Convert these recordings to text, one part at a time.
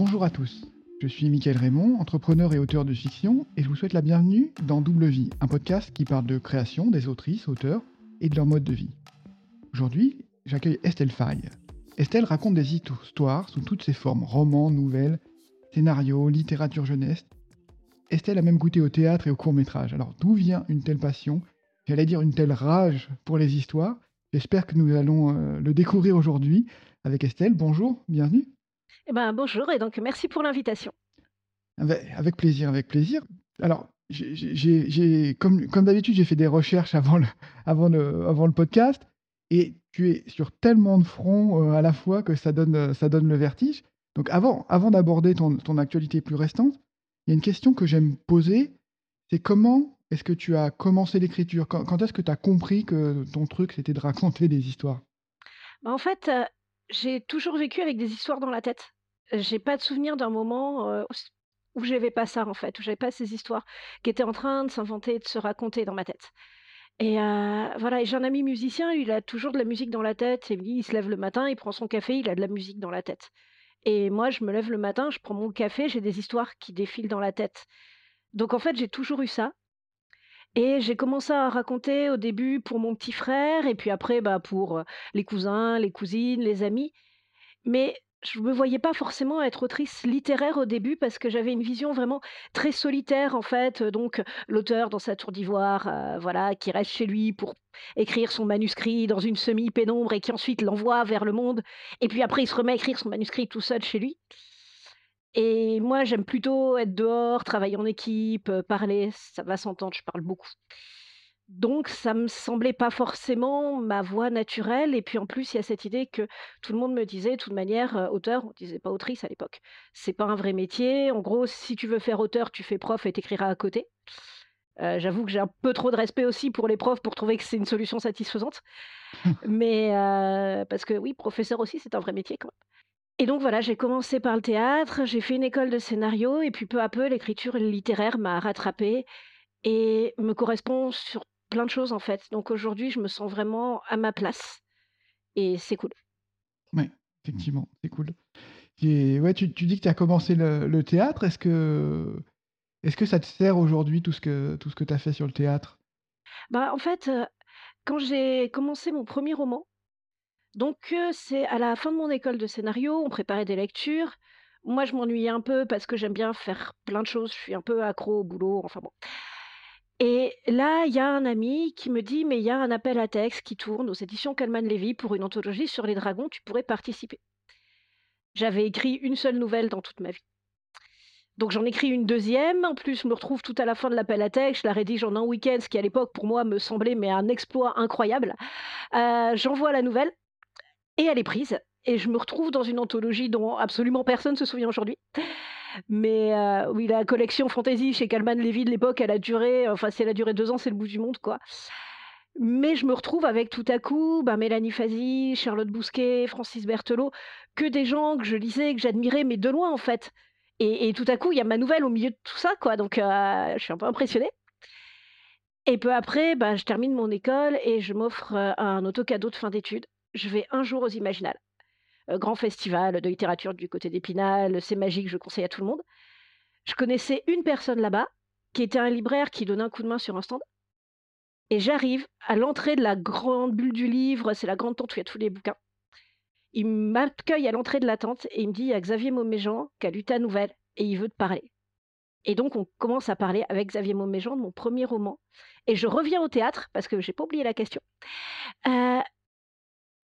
Bonjour à tous, je suis Mickaël Raymond, entrepreneur et auteur de fiction, et je vous souhaite la bienvenue dans Double Vie, un podcast qui parle de création des autrices, auteurs et de leur mode de vie. Aujourd'hui, j'accueille Estelle Faye. Estelle raconte des histoires sous toutes ses formes, romans, nouvelles, scénarios, littérature jeunesse. Estelle a même goûté au théâtre et au court métrage. Alors d'où vient une telle passion? J'allais dire une telle rage pour les histoires. J'espère que nous allons euh, le découvrir aujourd'hui avec Estelle. Bonjour, bienvenue. Eh ben, bonjour et donc merci pour l'invitation. Avec plaisir, avec plaisir. Alors, j'ai, comme, comme d'habitude, j'ai fait des recherches avant le, avant, le, avant le podcast et tu es sur tellement de fronts euh, à la fois que ça donne, ça donne le vertige. Donc, avant, avant d'aborder ton, ton actualité plus restante, il y a une question que j'aime poser c'est comment est-ce que tu as commencé l'écriture? Quand, quand est-ce que tu as compris que ton truc, c'était de raconter des histoires? Bah, en fait, euh, j'ai toujours vécu avec des histoires dans la tête. J'ai pas de souvenir d'un moment euh, où j'avais pas ça en fait, où j'avais pas ces histoires qui étaient en train de s'inventer, de se raconter dans ma tête. Et voilà, j'ai un ami musicien, il a toujours de la musique dans la tête. Et il se lève le matin, il prend son café, il a de la musique dans la tête. Et moi, je me lève le matin, je prends mon café, j'ai des histoires qui défilent dans la tête. Donc en fait, j'ai toujours eu ça. Et j'ai commencé à raconter au début pour mon petit frère, et puis après, bah, pour les cousins, les cousines, les amis. Mais je ne me voyais pas forcément être autrice littéraire au début parce que j'avais une vision vraiment très solitaire en fait. Donc l'auteur dans sa tour d'ivoire, voilà, qui reste chez lui pour écrire son manuscrit dans une semi-pénombre et qui ensuite l'envoie vers le monde. Et puis après il se remet à écrire son manuscrit tout seul chez lui. Et moi j'aime plutôt être dehors, travailler en équipe, parler, ça va s'entendre, je parle beaucoup. Donc ça me semblait pas forcément ma voix naturelle et puis en plus il y a cette idée que tout le monde me disait de toute manière auteur, on disait pas autrice à l'époque. C'est pas un vrai métier. En gros, si tu veux faire auteur, tu fais prof et t'écriras à côté. J'avoue que j'ai un peu trop de respect aussi pour les profs pour trouver que c'est une solution satisfaisante. Mais parce que oui, professeur aussi, c'est un vrai métier quand même. Et donc voilà, j'ai commencé par le théâtre, j'ai fait une école de scénario et puis peu à peu l'écriture littéraire m'a rattrapée et me correspond sur plein de choses en fait. Donc aujourd'hui, je me sens vraiment à ma place et c'est cool. Oui, effectivement, c'est cool. Et ouais, tu, tu dis que tu as commencé le, théâtre. Est-ce que, est-ce que ça te sert aujourd'hui tout ce que, tout ce que tu as fait sur le théâtre? Bah en fait, euh, quand j'ai commencé mon premier roman, donc c'est à la fin de mon école de scénario, on préparait des lectures. Moi, je m'ennuyais un peu parce que j'aime bien faire plein de choses. Je suis un peu accro au boulot. Enfin bon. Et là, il y a un ami qui me dit, mais il y a un appel à texte qui tourne aux éditions Calman Levy pour une anthologie sur les dragons, tu pourrais participer. J'avais écrit une seule nouvelle dans toute ma vie. Donc j'en écris une deuxième, en plus je me retrouve tout à la fin de l'appel à texte, je la rédige en un week-end, ce qui à l'époque pour moi me semblait mais un exploit incroyable. J'envoie la nouvelle et elle est prise, et je me retrouve dans une anthologie dont absolument personne ne se souvient aujourd'hui. Mais euh, oui, la collection fantasy chez Calman Levy de l'époque, elle a duré, enfin, si elle a duré deux ans, c'est le bout du monde, quoi. Mais je me retrouve avec tout à coup bah, Mélanie Fazi, Charlotte Bousquet, Francis Berthelot, que des gens que je lisais, que j'admirais, mais de loin en fait. Et, tout à coup, il y a ma nouvelle au milieu de tout ça, quoi. Donc, euh, je suis un peu impressionnée. Et peu après, bah, je termine mon école et je m'offre euh, un auto-cadeau de fin d'études. Je vais un jour aux Imaginales grand festival de littérature du côté d'Épinal, c'est magique, je conseille à tout le monde. Je connaissais une personne là-bas, qui était un libraire qui donnait un coup de main sur un stand. Et j'arrive à l'entrée de la grande bulle du livre, c'est la grande tente où il y a tous les bouquins. Il m'accueille à l'entrée de la tente et il me dit il y a Xavier Mauméjean qui a lu ta nouvelle et il veut te parler. Et donc on commence à parler avec Xavier Mauméjean de mon premier roman. Et je reviens au théâtre parce que j'ai pas oublié la question. Euh,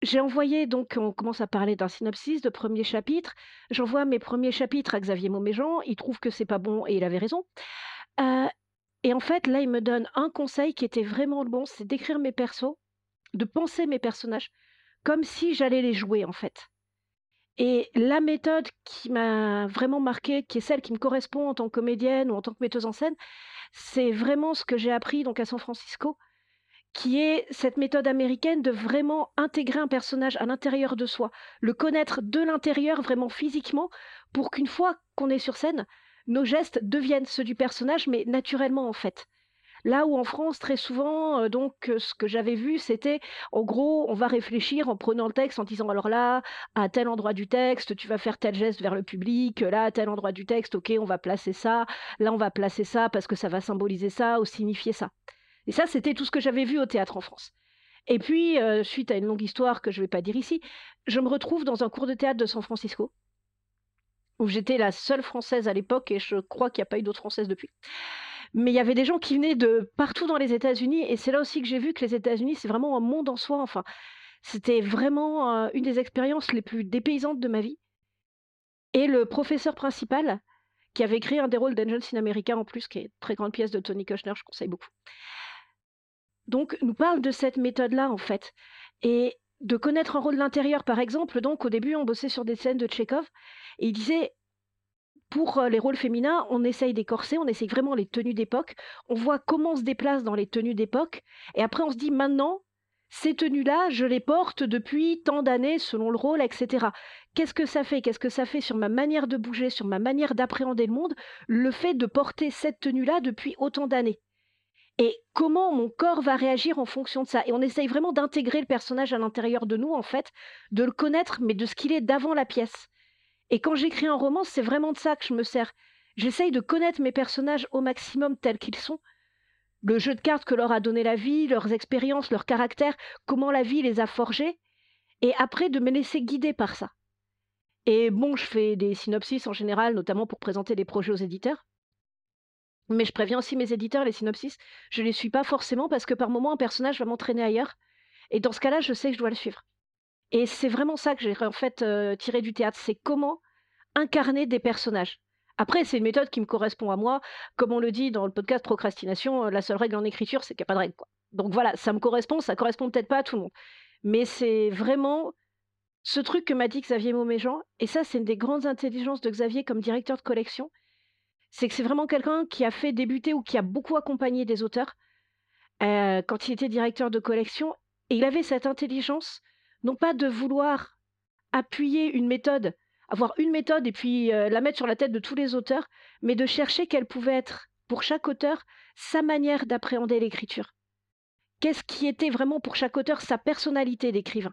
j'ai envoyé, donc on commence à parler d'un synopsis de premier chapitre. J'envoie mes premiers chapitres à Xavier Mauméjean. Il trouve que c'est pas bon et il avait raison. Euh, et en fait, là, il me donne un conseil qui était vraiment bon, c'est d'écrire mes persos, de penser mes personnages comme si j'allais les jouer en fait. Et la méthode qui m'a vraiment marqué, qui est celle qui me correspond en tant que comédienne ou en tant que metteuse en scène, c'est vraiment ce que j'ai appris donc à San Francisco qui est cette méthode américaine de vraiment intégrer un personnage à l'intérieur de soi, le connaître de l'intérieur vraiment physiquement, pour qu'une fois qu'on est sur scène, nos gestes deviennent ceux du personnage, mais naturellement en fait. Là où en France, très souvent, heu, donc heu, ce que j'avais vu, c'était en gros, on va réfléchir en prenant le texte, en disant: «Alors là, à tel endroit du texte, tu vas faire tel geste vers le public, là, à tel endroit du texte, OK, on va placer ça, là, on va placer ça parce que ça va symboliser ça ou signifier ça». Et ça, c'était tout ce que j'avais vu au théâtre en France. Et puis, heu, suite à une longue histoire que je vais pas dire ici, je me retrouve dans un cours de théâtre de San Francisco où j'étais la seule française à l'époque et je crois qu'il y a pas eu d'autres françaises depuis. Mais il y avait des gens qui venaient de partout dans les États-Unis et c'est là aussi que j'ai vu que les États-Unis, c'est vraiment un monde en soi, enfin, c'était vraiment, heu, une des expériences les plus dépaysantes de ma vie et le professeur principal, qui avait écrit un des rôles d'Angels in America en plus, qui est une très grande pièce de Tony Kushner, je conseille beaucoup. Donc nous parle de cette méthode-là, en fait et de connaître un rôle de l'intérieur. Par exemple, donc au début, on bossait sur des scènes de Tchekhov et il disait pour euh, les rôles féminins, on essaye d'écorcer, on essaye vraiment les tenues d'époque, on voit comment on se déplace dans les tenues d'époque, et après on se dit maintenant, ces tenues-là, je les porte depuis tant d'années selon le rôle, etc. Qu'est-ce que ça fait? Qu'est-ce que ça fait sur ma manière de bouger, sur ma manière d'appréhender le monde, le fait de porter cette tenue-là depuis autant d'années? Et comment mon corps va réagir en fonction de ça. Et on essaye vraiment d'intégrer le personnage à l'intérieur de nous, en fait, de le connaître, mais de ce qu'il est d'avant la pièce. Et quand j'écris un roman, c'est vraiment de ça que je me sers. J'essaye de connaître mes personnages au maximum tels qu'ils sont. Le jeu de cartes que leur a donné la vie, leurs expériences, leur caractère, comment la vie les a forgés, et après de me laisser guider par ça. Et bon, je fais des synopsis en général, notamment pour présenter des projets aux éditeurs. Mais je préviens aussi mes éditeurs, les synopsis, je les suis pas forcément parce que par moment un personnage va m'entraîner ailleurs. Et dans ce cas-là, je sais que je dois le suivre. Et c'est vraiment ça que j'ai en fait euh, tiré du théâtre, c'est comment incarner des personnages. Après, c'est une méthode qui me correspond à moi. Comme on le dit dans le podcast Procrastination, euh, la seule règle en écriture, c'est qu'il n'y a pas de règle. Quoi. Donc voilà, ça me correspond, ça correspond peut-être pas à tout le monde. Mais c'est vraiment ce truc que m'a dit Xavier Mauméjean, et ça, c'est une des grandes intelligences de Xavier comme directeur de collection, c'est que c'est vraiment quelqu'un qui a fait débuter ou qui a beaucoup accompagné des auteurs euh, quand il était directeur de collection. Et il avait cette intelligence, non pas de vouloir appuyer une méthode, avoir une méthode et puis euh, la mettre sur la tête de tous les auteurs, mais de chercher quelle pouvait être, pour chaque auteur, sa manière d'appréhender l'écriture. Qu'est-ce qui était vraiment pour chaque auteur sa personnalité d'écrivain?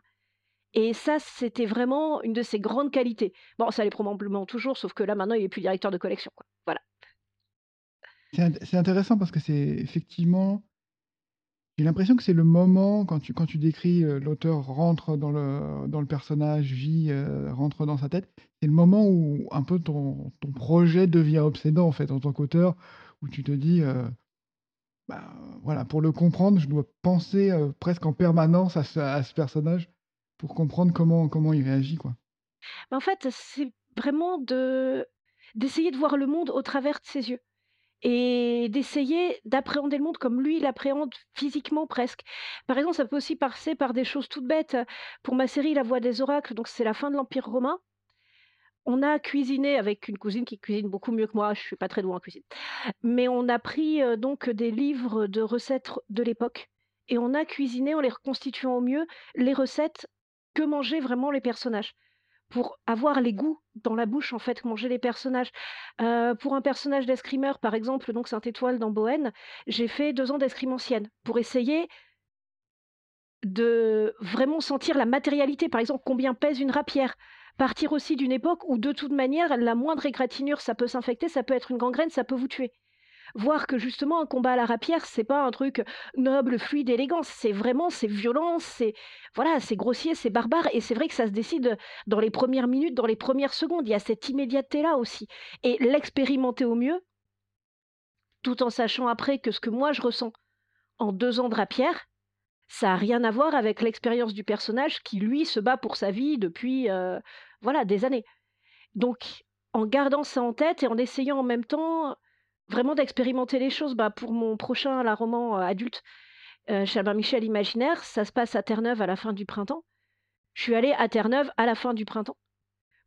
Et ça, c'était vraiment une de ses grandes qualités. Bon, ça l'est probablement toujours, sauf que là, maintenant, il est plus directeur de collection. C'est intéressant parce que c'est effectivement. J'ai l'impression que c'est le moment, quand tu, quand tu décris euh, l'auteur rentre dans le, dans le personnage, vit, euh, rentre dans sa tête, c'est le moment où un peu ton, ton projet devient obsédant en fait en tant qu'auteur, où tu te dis, euh, bah, voilà, pour le comprendre, je dois penser presque en permanence à ce, à ce personnage pour comprendre comment comment il réagit, quoi. en fait, c'est vraiment de d'essayer de voir le monde au travers de ses yeux et d'essayer d'appréhender le monde comme lui l'appréhende physiquement presque. Par exemple, ça peut aussi passer par des choses toutes bêtes. Pour ma série La Voix des oracles, donc c'est la fin de l'Empire romain. On a cuisiné avec une cousine qui cuisine beaucoup mieux que moi, je suis pas très douée en cuisine. Mais on a pris, donc des livres de recettes de l'époque et on a cuisiné en les reconstituant au mieux les recettes que mangeaient vraiment les personnages pour avoir les goûts dans la bouche en fait mangeaient les personnages. Pour un personnage d'escrimeur par exemple, donc Saint-Étoile dans Bohème, j'ai fait deux ans d'escrime ancienne pour essayer de vraiment sentir la matérialité, par exemple combien pèse une rapière? Partir aussi d'une époque où de toute manière la moindre égratignure ça peut s'infecter, ça peut être une gangrène, ça peut vous tuer voir que justement un combat à la rapière, c'est pas un truc noble, fluide, élégant, c'est vraiment, c'est violent, c'est voilà, c'est grossier, c'est barbare, et c'est vrai que ça se décide dans les premières minutes, dans les premières secondes. Il y a cette immédiateté-là aussi, et l'expérimenter au mieux, tout en sachant après que ce que moi je ressens en deux ans de rapière, ça n'a rien à voir avec l'expérience du personnage qui lui se bat pour sa vie depuis euh, voilà des années. Donc en gardant ça en tête et en essayant en même temps vraiment d'expérimenter les choses. Bah, pour mon prochain la roman euh, adulte, euh, Albert Michel Imaginaire, ça se passe à Terre-Neuve à la fin du printemps. Je suis allée à Terre-Neuve à la fin du printemps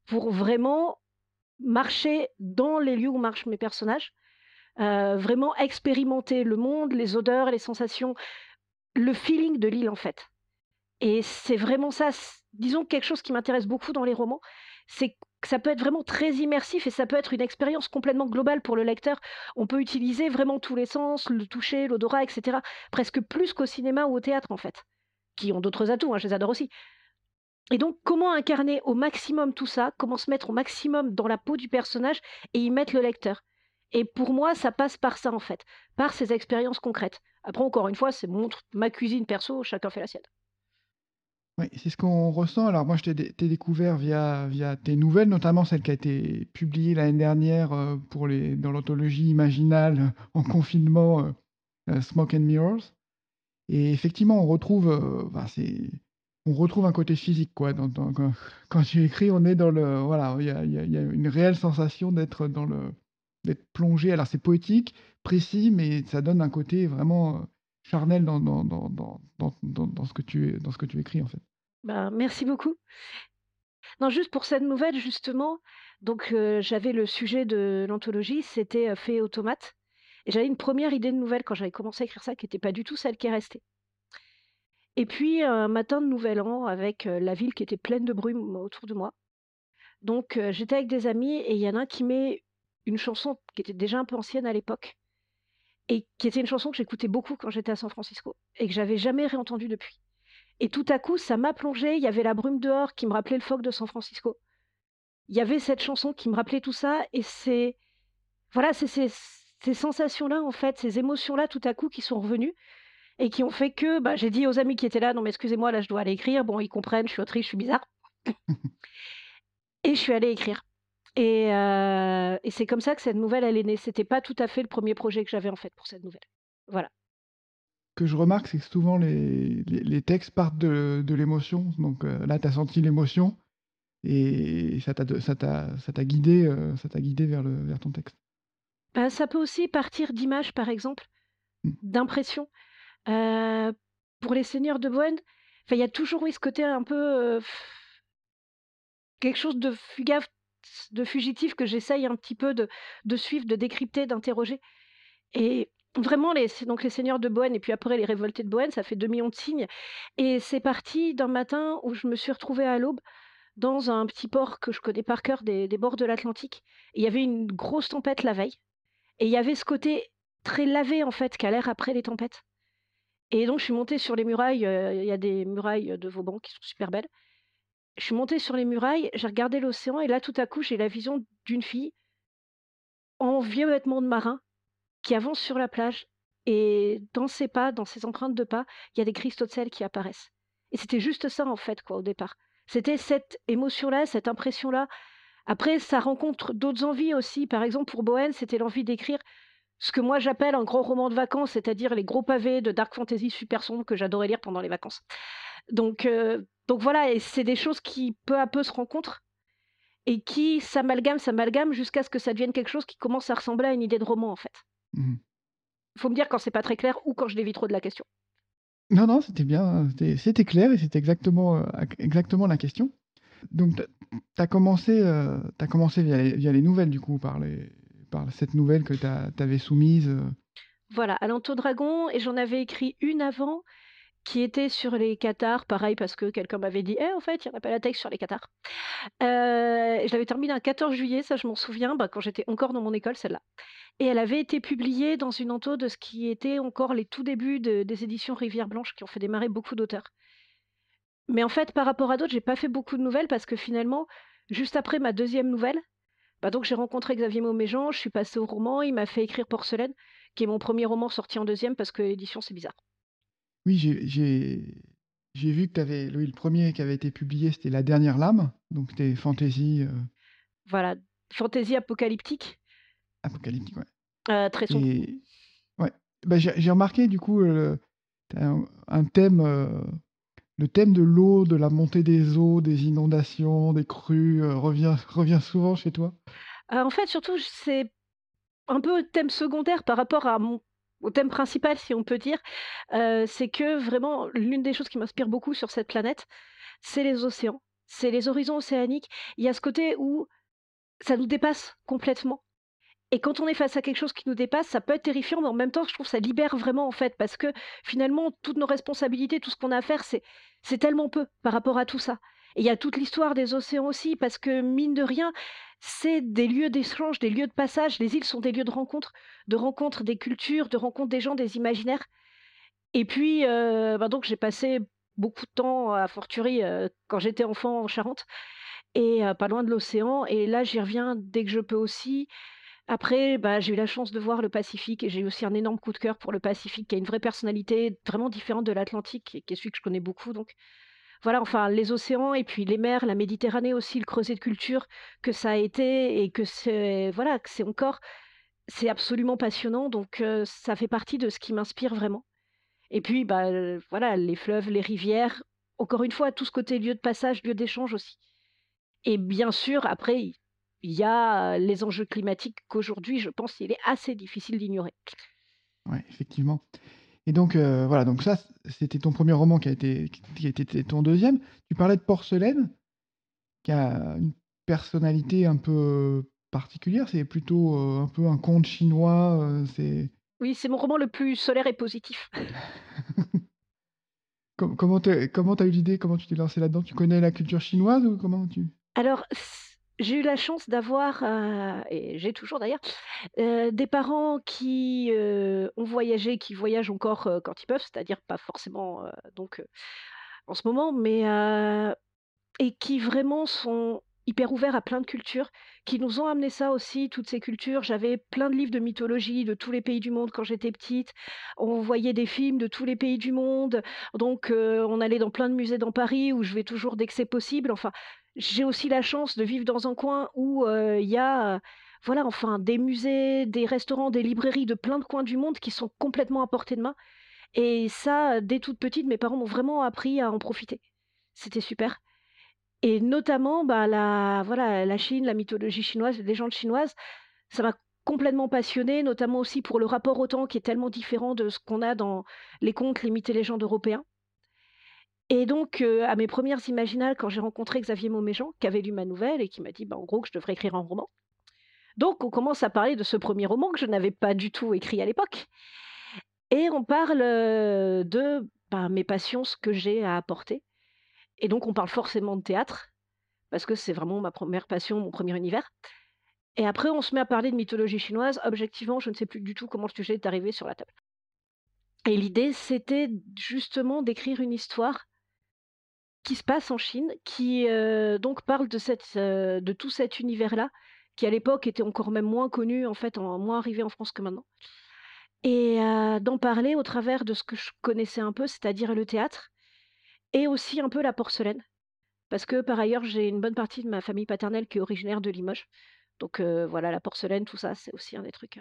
pour vraiment marcher dans les lieux où marchent mes personnages, euh, vraiment expérimenter le monde, les odeurs, les sensations, le feeling de l'île en fait. Et c'est vraiment ça, disons quelque chose qui m'intéresse beaucoup dans les romans, c'est ça peut être vraiment très immersif et ça peut être une expérience complètement globale pour le lecteur. On peut utiliser vraiment tous les sens, le toucher, l'odorat, etc. Presque plus qu'au cinéma ou au théâtre, en fait, qui ont d'autres atouts, hein, je les adore aussi. Et donc, comment incarner au maximum tout ça Comment se mettre au maximum dans la peau du personnage et y mettre le lecteur? Et pour moi, ça passe par ça, en fait, par ces expériences concrètes. Après, encore une fois, c'est montre ma cuisine perso, chacun fait la sienne. Oui, c'est ce qu'on ressent. Alors moi, je t'ai découvert via, via tes nouvelles, notamment celle qui a été publiée l'année dernière euh, pour les, dans l'anthologie Imaginale euh, en confinement, euh, Smoke and Mirrors. Et effectivement, on retrouve, c'est, on retrouve un côté physique, quoi. quand, tu écris, on est dans le, voilà, il y a, y a, une réelle sensation d'être dans le, d'être plongé. Alors c'est poétique, précis, mais ça donne un côté vraiment charnel dans, dans, dans, dans, ce que tu, dans ce que tu écris, en fait. Ben, merci beaucoup. Non, juste pour cette nouvelle, justement, donc j'avais le sujet de l'anthologie, c'était fait automate. Et j'avais une première idée de nouvelle quand j'avais commencé à écrire ça, qui n'était pas du tout celle qui est restée. Et puis, un matin de Nouvel An, avec la ville qui était pleine de brume autour de moi. Donc, j'étais avec des amis et il y en a un qui met une chanson qui était déjà un peu ancienne à l'époque, et qui était une chanson que j'écoutais beaucoup quand j'étais à San Francisco et que j'avais jamais réentendue depuis. Et tout à coup, ça m'a plongé. Il y avait la brume dehors qui me rappelait le phoque de San Francisco. Il y avait cette chanson qui me rappelait tout ça, et c'est voilà, c'est ces, sensations-là en fait, ces émotions-là tout à coup qui sont revenues et qui ont fait que bah, j'ai dit aux amis qui étaient là, non mais excusez-moi, là je dois aller écrire. Bon, ils comprennent, je suis autrice, je suis bizarre. et je suis allée écrire. Euh, et, c'est comme ça que cette nouvelle, elle est née. C'était pas tout à fait le premier projet que j'avais en fait pour cette nouvelle. Voilà. Ce que je remarque, c'est que souvent les, les, textes partent de, de l'émotion. Donc euh, là, tu as senti l'émotion et ça t'a guidé, euh, ça guidé vers, le, vers ton texte. Bah, ça peut aussi partir d'images, par exemple, mmh. d'impressions. pour les seigneurs de Bohème, il y a toujours ce côté un peu quelque chose de fugave de fugitifs que j'essaye un petit peu de, de suivre, de décrypter, d'interroger. Et vraiment, les, donc les seigneurs de Bohème et puis après les révoltés de Bohème, ça fait 2 millions de signes. Et c'est parti d'un matin où je me suis retrouvée à l'aube dans un petit port que je connais par cœur des, bords de l'Atlantique. Il y avait une grosse tempête la veille. Et il y avait ce côté très lavé, en fait, qu'a l'air après les tempêtes. Et donc, je suis montée sur les murailles. Euh, il y a des murailles de Vauban qui sont super belles je suis montée sur les murailles, j'ai regardé l'océan et là, tout à coup, j'ai la vision d'une fille en vieux vêtements de marin qui avance sur la plage et dans ses pas, dans ses empreintes de pas, il y a des cristaux de sel qui apparaissent. Et c'était juste ça en fait, quoi, au départ. C'était cette émotion-là, cette impression-là. Après, ça rencontre d'autres envies aussi. Par exemple, pour Bohème, c'était l'envie d'écrire ce que moi j'appelle un grand roman de vacances, c'est-à-dire les gros pavés de dark fantasy super sombres que j'adorais lire pendant les vacances. Donc, euh, donc voilà, et c'est des choses qui peu à peu se rencontrent et qui s'amalgament, s'amalgament jusqu'à ce que ça devienne quelque chose qui commence à ressembler à une idée de roman en fait. Il mmh faut me dire quand c'est pas très clair ou quand je dévie trop de la question. Non, non, c'était bien, c'était clair et c'était exactement, euh, exactement la question. Donc, tu as commencé, euh, as commencé via les, via les, nouvelles, du coup, par, les, par cette nouvelle que tu avais soumise. Voilà, à Dragon, et j'en avais écrit une avant qui était sur les cathares, pareil parce que quelqu'un m'avait dit Eh, en fait, il n'y a pas la texte sur les cathares. Euh, je l'avais terminée un 14 juillet, ça je m'en souviens, bah, quand j'étais encore dans mon école, celle-là. Et elle avait été publiée dans une ento de ce qui était encore les tout débuts des éditions Rivière Blanche qui ont fait démarrer beaucoup d'auteurs. Mais en fait, par rapport à d'autres, j'ai pas fait beaucoup de nouvelles parce que finalement, juste après ma deuxième nouvelle, bah donc j'ai rencontré Xavier Mauméjean, je suis passée au roman, il m'a fait écrire Porcelaine, qui est mon premier roman sorti en deuxième parce que l'édition c'est bizarre. Oui, j'ai vu que tu avais le premier qui avait été publié, c'était La Dernière Lame, donc c'était fantasy, euh Voilà, fantaisie apocalyptique. apocalyptique, ouais Euh, très sombre. ouais, bah, j'ai remarqué du coup, un thème, euh, le thème de l'eau, de la montée des eaux, des inondations, des crues, euh, revient revient souvent chez toi? en fait, surtout, c'est un peu thème secondaire par rapport à mon au thème principal, si on peut dire, c'est que vraiment l'une des choses qui m'inspire beaucoup sur cette planète, c'est les océans, c'est les horizons océaniques. Il y a ce côté où ça nous dépasse complètement. Et quand on est face à quelque chose qui nous dépasse, ça peut être terrifiant, mais en même temps, je trouve que ça libère vraiment, en fait, parce que finalement, toutes nos responsabilités, tout ce qu'on a à faire, c'est, c'est tellement peu par rapport à tout ça. Et il y a toute l'histoire des océans aussi, parce que mine de rien, c'est des lieux d'échange, des lieux de passage. Les îles sont des lieux de rencontre, de rencontre des cultures, de rencontre des gens, des imaginaires. Et puis, euh, bah donc j'ai passé beaucoup de temps à Forturie euh, quand j'étais enfant en Charente, et euh, pas loin de l'océan. Et là, j'y reviens dès que je peux aussi. Après, bah, j'ai eu la chance de voir le Pacifique et j'ai eu aussi un énorme coup de cœur pour le Pacifique, qui a une vraie personnalité vraiment différente de l'Atlantique, qui est celui que je connais beaucoup. Voilà, enfin, les océans et puis les mers, la Méditerranée aussi, le creuset de culture que ça a été et que c'est, voilà, c'est encore, c'est absolument passionnant. Donc, euh, ça fait partie de ce qui m'inspire vraiment. Et puis, bah, euh, voilà, les fleuves, les rivières, encore une fois, tout ce côté lieu de passage, lieu d'échange aussi. Et bien sûr, après, il y a les enjeux climatiques qu'aujourd'hui, je pense, il est assez difficile d'ignorer. Oui, effectivement. Et donc, euh, voilà, donc ça, c'était ton premier roman qui a été, qui a été ton deuxième. Tu parlais de Porcelaine, qui a une personnalité un peu particulière. C'est plutôt euh, un peu un conte chinois. Euh, c'est... Oui, c'est mon roman le plus solaire et positif. comment tu as eu l'idée? Comment tu t'es lancé là-dedans? Tu connais la culture chinoise ou comment tu... Alors, j'ai eu la chance d'avoir, euh, et j'ai toujours d'ailleurs, euh, des parents qui, euh, ont voyagé, qui voyagent encore, quand ils peuvent, c'est-à-dire pas forcément, donc en ce moment, mais et qui vraiment sont hyper ouverts à plein de cultures, qui nous ont amené ça aussi, toutes ces cultures. J'avais plein de livres de mythologie de tous les pays du monde quand j'étais petite. On voyait des films de tous les pays du monde. Donc, on allait dans plein de musées dans Paris où je vais toujours dès que c'est possible. Enfin, j'ai aussi la chance de vivre dans un coin où il y a, voilà, enfin, des musées, des restaurants, des librairies de plein de coins du monde qui sont complètement à portée de main. Et ça, dès toute petite, mes parents m'ont vraiment appris à en profiter. C'était super. Et notamment, bah, la, voilà, la Chine, la mythologie chinoise, les légendes chinoises, ça m'a complètement passionnée, notamment aussi pour le rapport au temps qui est tellement différent de ce qu'on a dans les contes, les mythes et légendes européens. Et donc, à mes premières imaginales, quand j'ai rencontré Xavier Mauméjean, qui avait lu ma nouvelle et qui m'a dit, bah, en gros, que je devrais écrire un roman. Donc, on commence à parler de ce premier roman que je n'avais pas du tout écrit à l'époque. Et on parle de bah, mes passions, ce que j'ai à apporter. Et donc, on parle forcément de théâtre, parce que c'est vraiment ma première passion, mon premier univers. Et après, on se met à parler de mythologie chinoise. Objectivement, je ne sais plus du tout comment le sujet est arrivé sur la table. Et l'idée, c'était justement d'écrire une histoire qui se passe en Chine, qui donc parle de, cette, de tout cet univers-là, qui à l'époque était encore même moins connu, en fait, en, moins arrivé en France que maintenant. Et d'en parler au travers de ce que je connaissais un peu, c'est-à-dire le théâtre, et aussi un peu la porcelaine. Parce que par ailleurs, j'ai une bonne partie de ma famille paternelle qui est originaire de Limoges. Donc voilà, la porcelaine, tout ça, c'est aussi un des trucs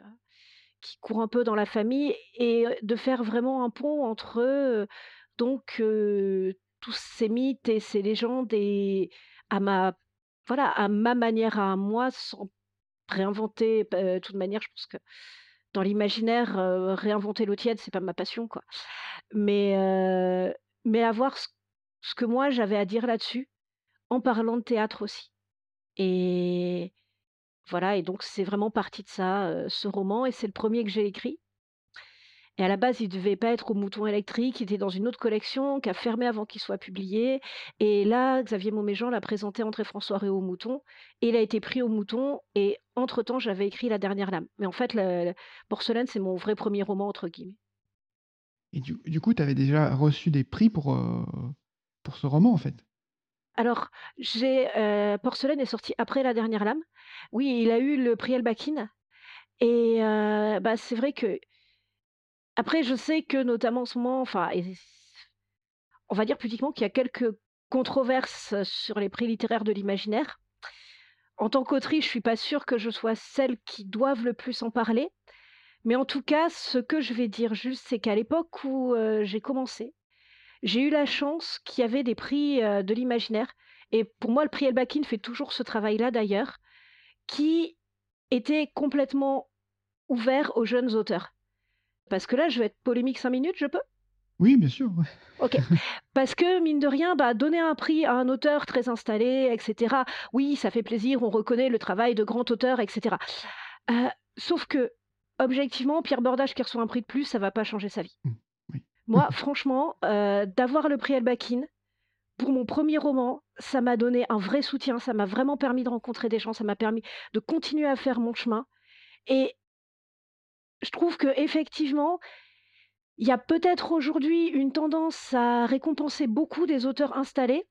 qui court un peu dans la famille. Et de faire vraiment un pont entre donc tous ces mythes et ces légendes et à ma voilà, à ma manière à moi, sans réinventer, de toute manière, je pense que dans l'imaginaire, réinventer l'eau tiède, c'est pas ma passion, quoi. Mais, mais avoir ce, ce que moi j'avais à dire là-dessus, en parlant de théâtre aussi. Et voilà, et donc c'est vraiment parti de ça, ce roman, et c'est le premier que j'ai écrit. Et à la base, il devait pas être au Mouton électrique, il était dans une autre collection qui a fermé avant qu'il soit publié. Et là, Xavier Mauméjean l'a présenté entre François et au Mouton, et il a été pris au Mouton. Et entre-temps, j'avais écrit La Dernière Lame. Mais en fait, la, Porcelaine, c'est mon vrai premier roman, entre guillemets. Et du, coup, tu avais déjà reçu des prix pour, euh, pour ce roman, en fait? Alors, j'ai euh, Porcelaine est sorti après La Dernière Lame. Oui, il a eu le prix Elbakin. Et euh, bah, c'est vrai que après, je sais que notamment en ce moment, enfin, on va dire publiquement qu'il y a quelques controverses sur les prix littéraires de l'imaginaire. En tant qu'autrice, je suis pas sûre que je sois celle qui doive le plus en parler. Mais en tout cas, ce que je vais dire juste, c'est qu'à l'époque où euh, j'ai commencé, j'ai eu la chance qu'il y avait des prix euh, de l'imaginaire. Et pour moi, le prix Elbakin fait toujours ce travail-là d'ailleurs, qui était complètement ouvert aux jeunes auteurs. Parce que là, je vais être polémique cinq minutes, je peux? Oui, bien sûr. Ok. Parce que, mine de rien, bah, donner un prix à un auteur très installé, etc., oui, ça fait plaisir, on reconnaît le travail de grand auteur, etc. Euh, sauf que, objectivement, Pierre Bordage qui reçoit un prix de plus, ça va pas changer sa vie. Mmh, Moi, franchement, euh, d'avoir le prix Elbakin, pour mon premier roman, ça m'a donné un vrai soutien, ça m'a vraiment permis de rencontrer des gens, ça m'a permis de continuer à faire mon chemin et je trouve qu'effectivement, il y a peut-être aujourd'hui une tendance à récompenser beaucoup des auteurs installés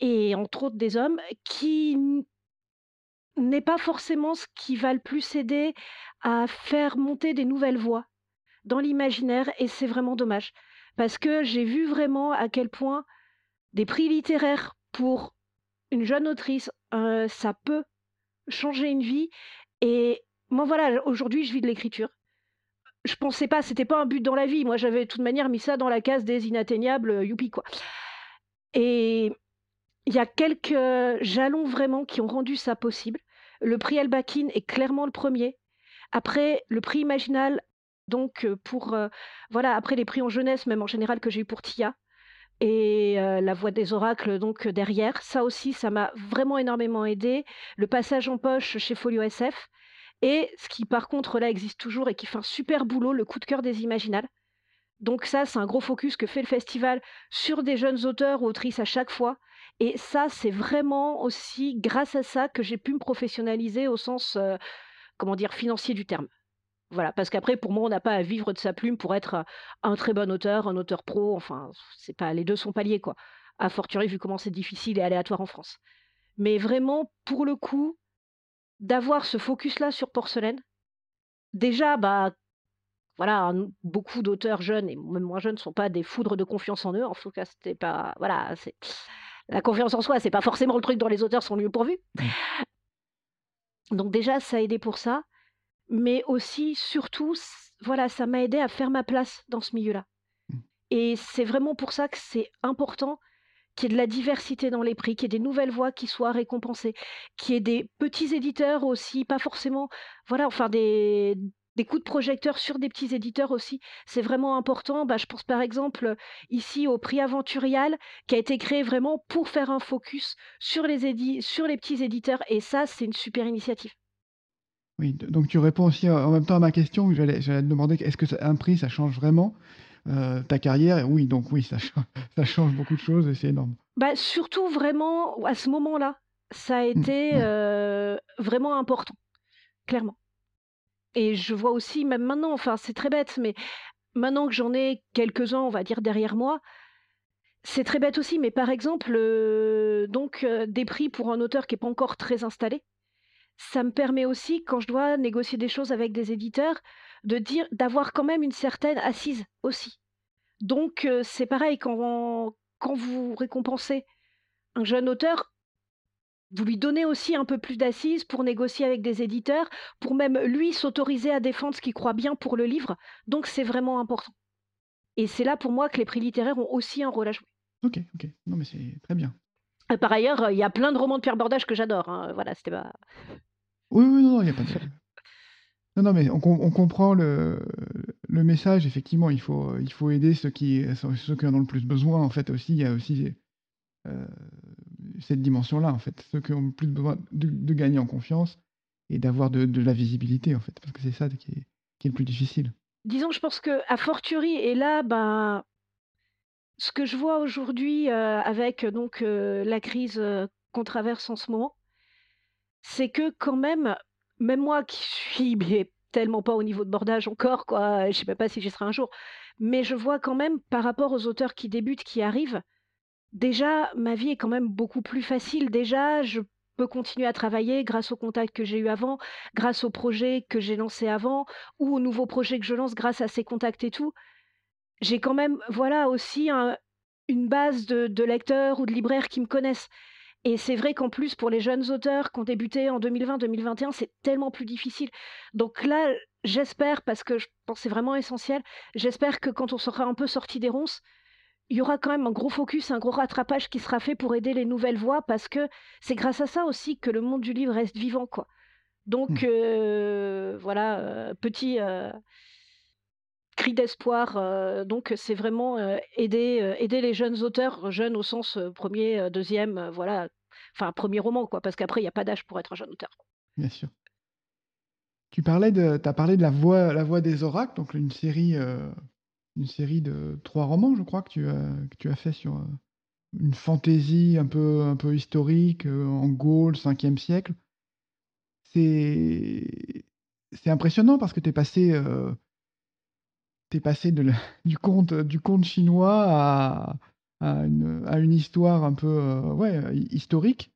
et entre autres des hommes qui n'est pas forcément ce qui va le plus aider à faire monter des nouvelles voix dans l'imaginaire et c'est vraiment dommage. Parce que j'ai vu vraiment à quel point des prix littéraires pour une jeune autrice, ça peut changer une vie. Et moi, voilà, aujourd'hui, je vis de l'écriture. Je pensais pas, c'était pas un but dans la vie. Moi, j'avais de toute manière mis ça dans la case des inatteignables, youpi, quoi. Et il y a quelques jalons vraiment qui ont rendu ça possible. Le prix Albakin est clairement le premier. Après, le prix Imaginal, donc pour voilà, après les prix en jeunesse, même en général que j'ai eu pour Tia, et la voix des oracles donc derrière, ça aussi, ça m'a vraiment énormément aidé. Le passage en poche chez Folio SF, et ce qui par contre là existe toujours et qui fait un super boulot, le coup de cœur des Imaginales. Donc ça, c'est un gros focus que fait le festival sur des jeunes auteurs ou autrices à chaque fois. Et ça, c'est vraiment aussi grâce à ça que j'ai pu me professionnaliser au sens, comment dire, financier du terme. Voilà, parce qu'après, pour moi, on n'a pas à vivre de sa plume pour être un très bon auteur, un auteur pro. Enfin, c'est pas, les deux sont paliers, quoi. A fortiori, vu comment c'est difficile et aléatoire en France. Mais vraiment, pour le coup, d'avoir ce focus-là sur Porcelaine, déjà, bah, voilà, beaucoup d'auteurs jeunes et même moins jeunes ne sont pas des foudres de confiance en eux. En tout cas, c'était pas, voilà, c'est la confiance en soi, c'est pas forcément le truc dont les auteurs sont mieux pourvus. Mmh. Donc déjà, ça a aidé pour ça, mais aussi, surtout, voilà, ça m'a aidé à faire ma place dans ce milieu-là. Mmh. Et c'est vraiment pour ça que c'est important qu'il y ait de la diversité dans les prix, qu'il y ait des nouvelles voix qui soient récompensées, qu'il y ait des petits éditeurs aussi, pas forcément, voilà, enfin des, des coups de projecteur sur des petits éditeurs aussi. C'est vraiment important. Bah, je pense par exemple ici au prix Aventurial qui a été créé vraiment pour faire un focus sur les, sur les petits éditeurs. Et ça, c'est une super initiative. Oui, donc tu réponds aussi en même temps à ma question. J'allais te demander est-ce que un prix, ça change vraiment? Euh, ta carrière Oui, donc oui, ça, change, ça change beaucoup de choses et c'est énorme. Bah, surtout vraiment à ce moment-là, ça a mmh, été euh, vraiment important, clairement. Et je vois aussi, même maintenant, enfin, c'est très bête, mais maintenant que j'en ai quelques-uns, on va dire, derrière moi, c'est très bête aussi, mais par exemple, donc des prix pour un auteur qui n'est pas encore très installé, ça me permet aussi, quand je dois négocier des choses avec des éditeurs, de dire d'avoir quand même une certaine assise aussi. Donc c'est pareil quand, quand vous récompensez un jeune auteur, vous lui donnez aussi un peu plus d'assises pour négocier avec des éditeurs, pour même lui s'autoriser à défendre ce qu'il croit bien pour le livre. Donc c'est vraiment important. Et c'est là pour moi que les prix littéraires ont aussi un rôle à jouer. Ok, ok. Non mais c'est très bien. Euh, par ailleurs, il y a plein de romans de Pierre Bordage que j'adore. Hein. Voilà, c'était pas. Oui, oui, non, il n'y a pas de. Non, non, mais on, comprend le, le, message. Effectivement, il faut, il faut aider ceux qui, ceux qui en ont le plus besoin. En fait, aussi, il y a aussi euh, cette dimension-là, en fait. Ceux qui ont plus besoin de, gagner en confiance et d'avoir de, la visibilité, en fait. Parce que c'est ça qui est, qui est, le plus difficile. Disons, je pense que à fortiori, et là, ben, ce que je vois aujourd'hui euh, avec donc euh, la crise qu'on traverse en ce moment, c'est que quand même, même moi qui suis tellement pas au niveau de bordage encore, quoi, je sais pas si j'y serai un jour, mais je vois quand même par rapport aux auteurs qui débutent, qui arrivent, Déjà, ma vie est quand même beaucoup plus facile. Déjà, je peux continuer à travailler grâce aux contacts que j'ai eu avant, grâce aux projets que j'ai lancés avant, ou aux nouveaux projets que je lance grâce à ces contacts et tout. J'ai quand même, voilà, aussi une base de, lecteurs ou de libraires qui me connaissent. Et c'est vrai qu'en plus, pour les jeunes auteurs qui ont débuté en 2020-2021, c'est tellement plus difficile. Donc là, j'espère, parce que je pense que c'est vraiment essentiel, j'espère que quand on sera un peu sorti des ronces, il y aura quand même un gros focus, un gros rattrapage qui sera fait pour aider les nouvelles voix parce que c'est grâce à ça aussi que le monde du livre reste vivant, quoi. Donc mmh. euh, voilà, euh, petit euh, cri d'espoir. donc c'est vraiment aider, aider les jeunes auteurs, jeunes au sens premier, deuxième, voilà, enfin premier roman, quoi, parce qu'après il n'y a pas d'âge pour être un jeune auteur. Bien sûr. Tu parlais de, as parlé de la voix, la voix des oracles, donc une série une série de trois romans, je crois, que tu as, que tu as fait sur, une fantaisie un peu un peu historique, en Gaule, 5e siècle. C'est c'est impressionnant parce que tu es passé, heu tu es passé du conte, du conte chinois à à une, histoire un peu, heu, ouais, hi historique.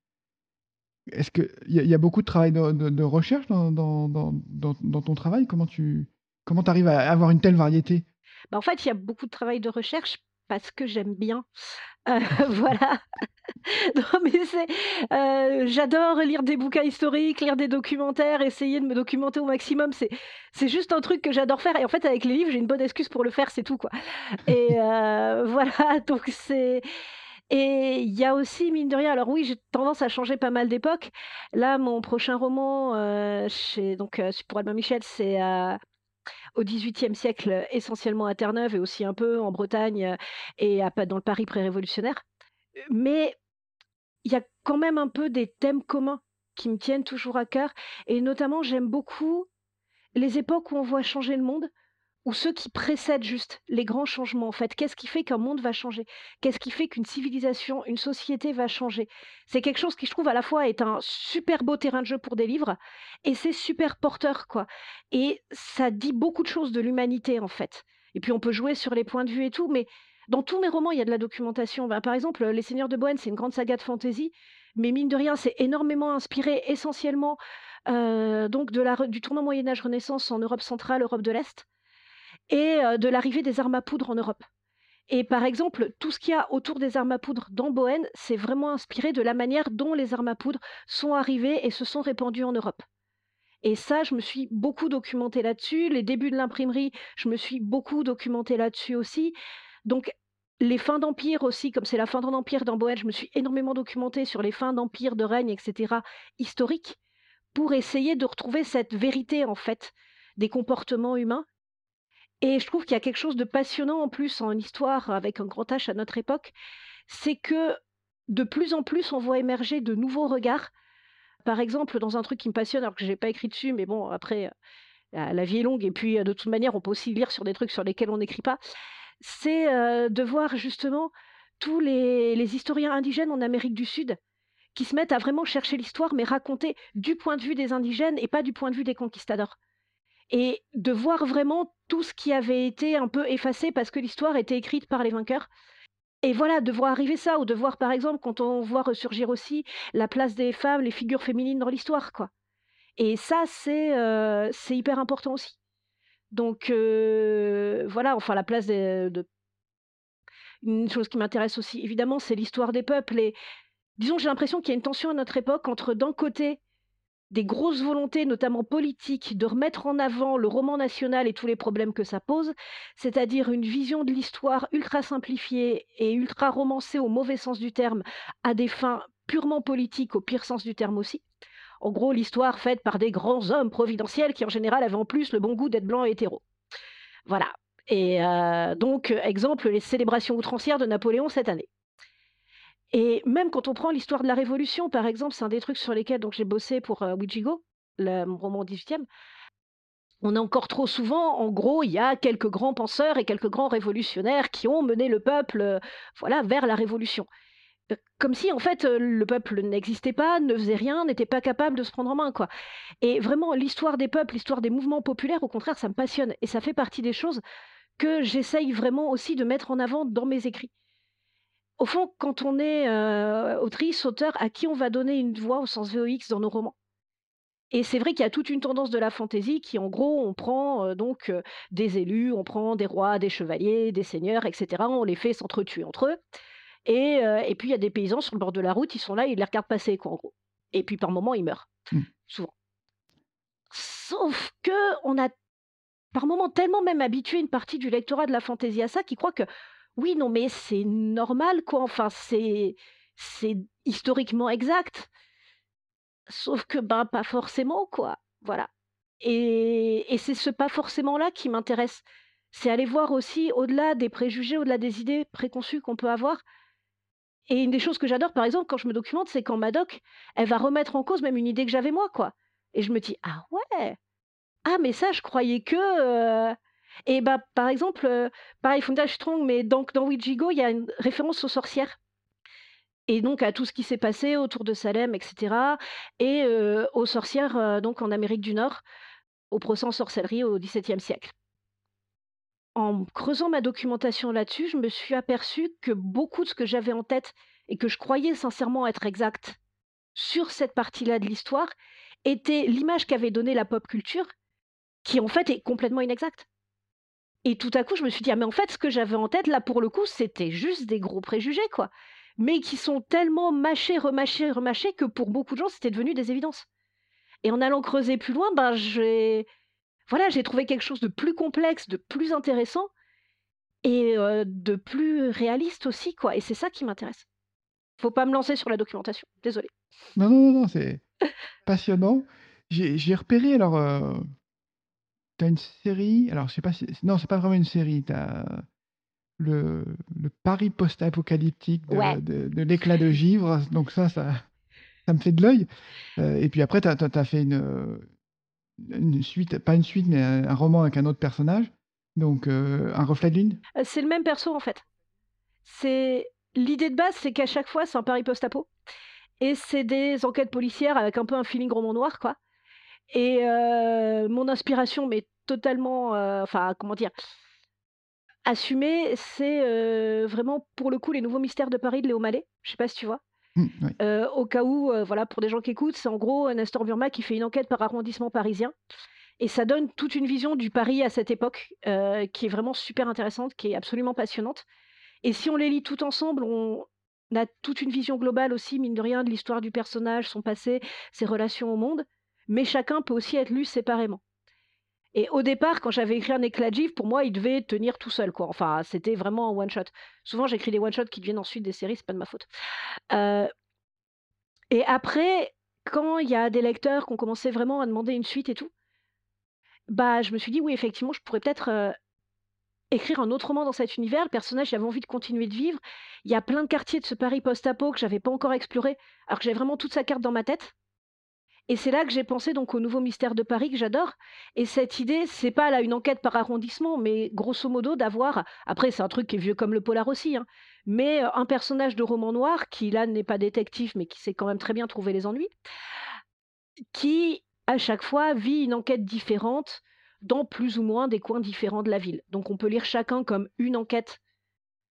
Est-ce qu'il y a il y a beaucoup de travail de recherche dans ton travail? Comment tu comment arrives à avoir une telle variété? Bah, en fait, il y a beaucoup de travail de recherche parce que j'aime bien. Voilà. Non, mais c'est, heu, j'adore lire des bouquins historiques, lire des documentaires, essayer de me documenter au maximum. C'est c'est juste un truc que j'adore faire et en fait, avec les livres, j'ai une bonne excuse pour le faire, c'est tout, quoi et heu, voilà, donc c'est et il y a aussi, mine de rien alors oui, j'ai tendance à changer pas mal d'époque. Là, mon prochain roman, heu, chez donc pour Albin Michel, c'est, au XVIIIe siècle, essentiellement à Terre-Neuve et aussi un peu en Bretagne, heu et dans le Paris pré-révolutionnaire. Mais il y a quand même un peu des thèmes communs qui me tiennent toujours à cœur et notamment, j'aime beaucoup les époques où on voit changer le monde ou ceux qui précèdent juste les grands changements, en fait? Qu'est-ce qui fait qu'un monde va changer? Qu'est-ce qui fait qu'une civilisation, une société va changer? C'est quelque chose qui, je trouve, à la fois est un super beau terrain de jeu pour des livres et c'est super porteur, quoi et ça dit beaucoup de choses de l'humanité, en fait et puis on peut jouer sur les points de vue et tout, mais dans tous mes romans, il y a de la documentation. Ben, par exemple, Les Seigneurs de Bohême, c'est une grande saga de fantasy, mais mine de rien, c'est énormément inspiré essentiellement, heu, donc de la du tournant Moyen Âge Renaissance en Europe centrale, Europe de l'Est et heu, de l'arrivée des armes à poudre en Europe. Et par exemple, tout ce qu'il y a autour des armes à poudre dans Bohême, c'est vraiment inspiré de la manière dont les armes à poudre sont arrivées et se sont répandues en Europe. Et ça, je me suis beaucoup documentée là-dessus. Les débuts de l'imprimerie, je me suis beaucoup documentée là-dessus aussi, donc les fins d'empire aussi, comme c'est la fin d'un empire dans Bohême, je me suis énormément documentée sur les fins d'empire, de règne et cetera, historiques, pour essayer de retrouver cette vérité, en fait, des comportements humains et je trouve qu'il y a quelque chose de passionnant, en plus, en histoire avec un grand H à notre époque, c'est que, de plus en plus, on voit émerger de nouveaux regards. Par exemple, dans un truc qui me passionne, alors que j'ai pas écrit dessus, mais bon, après, heu, la vie est longue et puis, heu, de toute manière, on peut aussi lire sur des trucs sur lesquels on n'écrit pas. C'est, heu, de voir justement tous les historiens indigènes en Amérique du Sud, qui se mettent à vraiment chercher l'histoire, mais racontée du point de vue des indigènes et pas du point de vue des conquistadors et de voir vraiment tout ce qui avait été un peu effacé parce que l'histoire était écrite par les vainqueurs. Et voilà, de voir arriver ça ou de voir, par exemple, quand on voit ressurgir aussi la place des femmes, les figures féminines dans l'histoire, quoi. Et ça, c'est, c'est hyper important aussi. Donc heu, voilà, enfin, la place de une chose qui m'intéresse aussi, évidemment, c'est l'histoire des peuples et disons, j'ai l'impression qu'il y a une tension à notre époque entre, d'un côté, des grosses volontés, notamment politiques, de remettre en avant le roman national et tous les problèmes que ça pose, c'est-à-dire une vision de l'histoire ultra simplifiée et ultra romancée au mauvais sens du terme, à des fins purement politiques au pire sens du terme aussi. En gros, l'histoire faite par des grands hommes providentiels qui, en général, avaient en plus le bon goût d'être blancs et hétéros. Voilà et heu, donc exemple, les célébrations outrancières de Napoléon cette année et même quand on prend l'histoire de la Révolution, par exemple, c'est un des trucs sur lesquels j'ai bossé pour, Wijigo, le roman 18e. On a encore trop souvent, en gros, il y a quelques grands penseurs et quelques grands révolutionnaires qui ont mené le peuple, heu, voilà, vers la révolution. Heu, comme si, en fait, heu, le peuple n'existait pas, ne faisait rien, n'était pas capable de se prendre en main, quoi et vraiment l'histoire des peuples, l'histoire des mouvements populaires, au contraire, ça me passionne et ça fait partie des choses que j'essaye vraiment aussi de mettre en avant dans mes écrits. Au fond, quand on est, autrice, auteur, à qui on va donner une voix au sens VOX dans nos romans? Et c'est vrai qu'il y a toute une tendance de la fantaisie qui, en gros, on prend, donc des élus, on prend des rois, des chevaliers, des seigneurs et cetera, on les fait s'entretuer entre eux et et puis il y a des paysans sur le bord de la route, ils sont là, ils les regardent passer quoi, en gros et puis par moment, ils meurent, Mmh. souvent. Sauf qu'on a, par moment, tellement même habitué une partie du lectorat de la fantaisie à ça, qu'ils croient que, oui, non, mais c'est normal, quoi, enfin, c'est c'est historiquement exact. Sauf que, ben, pas forcément, quoi, voilà et et c'est ce pas forcément-là qui m'intéresse. C'est aller voir aussi au-delà des préjugés, au-delà des idées préconçues qu'on peut avoir et une des choses que j'adore, par exemple, quand je me documente, c'est quand ma doc, elle va remettre en cause même une idée que j'avais moi, quoi et je me dis: «Ah ouais! Ah mais ça, je croyais que, heu» et bah, par exemple, heu, pareil, Strong, mais dans Wijigo, il y a une référence aux sorcières et donc à tout ce qui s'est passé autour de Salem et cetera et aux sorcières, donc en Amérique du Nord, au procès en sorcellerie au XVIIe siècle. En creusant ma documentation là-dessus, je me suis aperçue que beaucoup de ce que j'avais en tête et que je croyais sincèrement être exact sur cette partie-là de l'histoire était l'image qu'avait donnée la pop culture, qui en fait est complètement inexacte. Et tout à coup, je me suis dit: «Ah mais en fait, ce que j'avais en tête là, pour le coup, c'était juste des gros préjugés, quoi». Mais qui sont tellement mâchés, remâchés, remâchés que pour beaucoup de gens, c'était devenu des évidences. Et en allant creuser plus loin, ben, j'ai voilà, j'ai trouvé quelque chose de plus complexe, de plus intéressant et heu, de plus réaliste aussi, quoi. Et c'est ça qui m'intéresse. Faut pas me lancer sur la documentation, désolée. Non, non, non, non, c'est passionnant. J'ai repéré alors, heu, tu une série, alors je sais pas si non, c'est pas vraiment une série, tu as le le Paris post-apocalyptique Ouais. de L'Éclat de givre, donc ça ça ça me fait de l'œil, heu et puis après tu as fait une, heu, une suite, pas une suite, mais un un roman avec un autre personnage, donc Un reflet de lune? C'est le même perso, en fait. C'est l'idée de base, c'est qu'à chaque fois, c'est un Paris post-apo et c'est des enquêtes policières avec un peu un feeling roman noir, quoi et mon inspiration, mais totalement, enfin, comment dire? Assumée, c'est, vraiment, pour le coup, Les Nouveaux Mystères de Paris de Léo Mallet. Je sais pas si tu vois? Mmh, au cas où, voilà, pour des gens qui écoutent, c'est en gros, Nestor Burma qui fait une enquête par arrondissement parisien et ça donne toute une vision du Paris à cette époque, qui est vraiment super intéressante, qui est absolument passionnante et si on les lit tout ensemble, on a toute une vision globale aussi, mine de rien, de l'histoire du personnage, son passé, ses relations au monde, mais chacun peut aussi être lu séparément et au départ, quand j'avais écrit Un éclat de pour moi, il devait tenir tout seul. Enfin, c'était vraiment un one shot. Souvent, j'écris des one shots qui deviennent ensuite des séries, c'est pas de ma faute. Heu et après, quand il y a des lecteurs qui ont commencé vraiment à demander une suite et tout, bah, je me suis dit: «Oui, effectivement, je pourrais peut-être, heu, écrire un autre roman dans cet univers». Le personnage, j'avais envie de continuer de vivre. Il y a plein de quartiers de ce Paris post-apo que j'avais pas encore exploré, alors que j'avais vraiment toute sa carte dans ma tête et c'est là que j'ai pensé donc au Nouveau Mystère de Paris que j'adore et cette idée, c'est pas là une enquête par arrondissement, mais grosso modo d'avoir après c'est un truc qui est vieux comme le polar aussi, hein, mais, heu, un personnage de roman noir qui là n'est pas détective, mais qui sait quand même très bien trouver les ennuis, qui à chaque fois vit une enquête différente dans plus ou moins des coins différents de la ville. Donc on peut lire chacun comme une enquête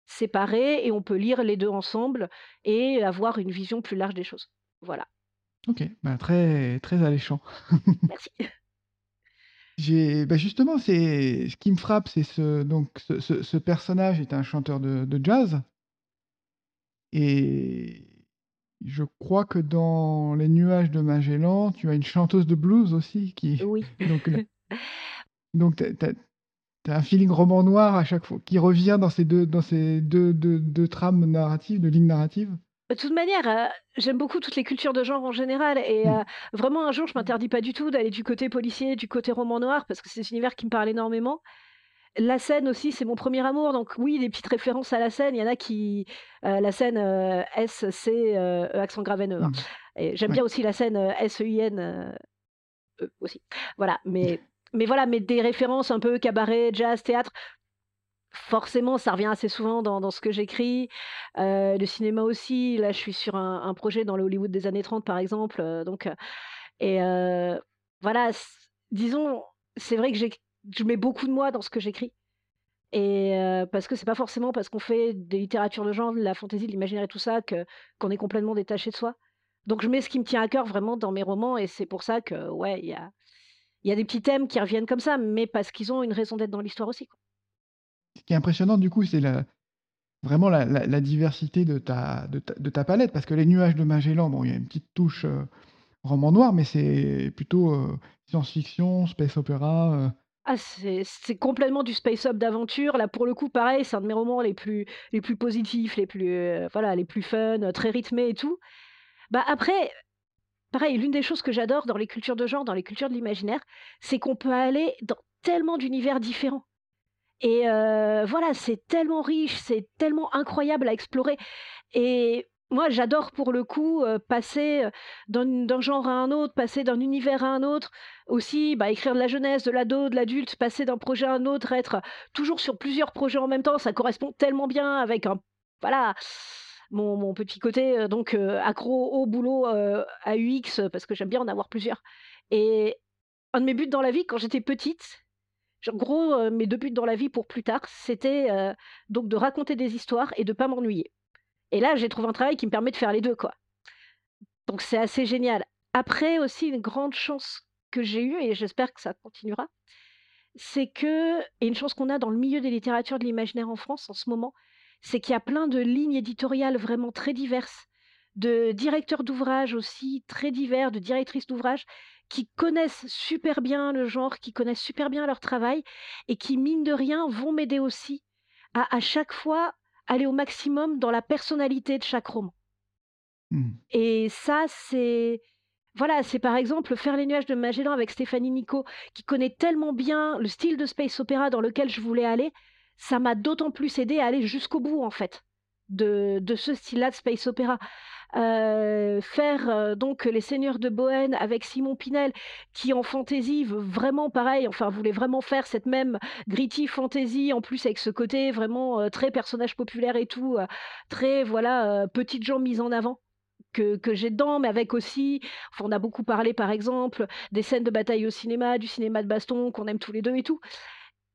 séparée et on peut lire les 2 ensemble et avoir une vision plus large des choses. Voilà. OK, bah, très très alléchant. Merci. J'ai bah, justement, c'est ce qui me frappe, c'est ce donc ce ce ce personnage est un chanteur de de jazz et je crois que dans Les Nuages de Magellan, tu as une chanteuse de blues aussi qui Oui. donc là donc tu as tu as un feeling roman noir à chaque fois qui revient dans ces 2 dans ces 2 2 2 trames narratives, 2 lignes narratives? De toute manière, heu, j'aime beaucoup toutes les cultures de genre en général et Mmh. heu, vraiment un jour je m'interdis pas du tout d'aller du côté policier, du côté roman noir parce que c'est des univers qui me parlent énormément. La scène aussi, c'est mon premier amour donc oui, des petites références à la scène, il y en a qui heu, la scène, S, C, E accent grave N, E, hein Mmh. et j'aime Ouais. bien aussi la scène, heu, S-E-I-N, heu, E aussi. Voilà, mais mais voilà, mais des références un peu cabaret, jazz, théâtre, forcément ça revient assez souvent dans ce que j'écris. Heu, le cinéma aussi, là je suis sur un projet dans le Hollywood des années 30 par exemple, heu, donc heu et voilà, disons, c'est vrai que je mets beaucoup de moi dans ce que j'écris et parce que c'est pas forcément parce qu'on fait des littératures de genre, de la fantaisie, de l'imaginaire et tout ça qu'on est complètement détaché de soi. Donc je mets ce qui me tient à cœur vraiment dans mes romans et c'est pour ça que, ouais, il y a des petits thèmes qui reviennent comme ça, mais parce qu'ils ont une raison d'être dans l'histoire aussi. Ce qui est impressionnant du coup, c'est vraiment la diversité de ta palette parce que Les Nuages de Magellan, bon, il y a une petite touche, heu, roman noir, mais c'est plutôt, heu, science-fiction, space opéra, heu Ah c'est complètement du space up d'aventure. Là, pour le coup, pareil, c'est un de mes romans les plus les plus positifs, les plus, voilà, les plus fun, très rythmés et tout. Bah, après, pareil, l'une des choses que j'adore dans les cultures de genre, dans les cultures de l'imaginaire, c'est qu'on peut aller dans tellement d'univers différents et heu, voilà, c'est tellement riche, c'est tellement incroyable à explorer et moi, j'adore pour le coup, heu, passer, heu, d'un genre à un autre, passer d'un univers à un autre. Aussi, bah, écrire de la jeunesse, de l'ado, de l'adulte, passer d'un projet à un autre, être toujours sur plusieurs projets en même temps, ça correspond tellement bien avec un voilà, mon petit côté, donc accro au boulot, à UX, parce que j'aime bien en avoir plusieurs et un de mes buts dans la vie quand j'étais petite, gros, mes 2 buts dans la vie pour plus tard, c'était, donc de raconter des histoires et de pas m'ennuyer et là, j'ai trouvé un travail qui me permet de faire les 2 quoi. Donc c'est assez génial. Après aussi une grande chance que j'ai eue et j'espère que ça continuera, c'est que une chance qu'on a dans le milieu des littératures de l'imaginaire en France en ce moment, c'est qu'il y a plein de lignes éditoriales vraiment très diverses, de directeurs d'ouvrages aussi très divers, de directrices d'ouvrages qui connaissent super bien le genre, qui connaissent super bien leur travail et qui, mine de rien, vont m'aider aussi à à chaque fois aller au maximum dans la personnalité de chaque roman. Mmh. Et ça, c'est voilà, c'est par exemple Faire les nuages de Magellan avec Stéphanie Nico, qui connaît tellement bien le style de space opéra dans lequel je voulais aller, ça m'a d'autant plus aidé à aller jusqu'au bout en fait de, de ce style-là de space opéra. Euh, faire euh, donc Les Seigneurs de Bohème avec Simon Pinel, qui en fantasy veut vraiment pareil, enfin voulait vraiment faire cette même gritty fantasy, en plus avec ce côté vraiment euh, très personnage populaire et tout, très voilà petites gens mises en avant que, j'ai dedans, mais avec aussi, on a beaucoup parlé par exemple des scènes de bataille au cinéma, du cinéma de baston qu'on aime tous les deux et tout.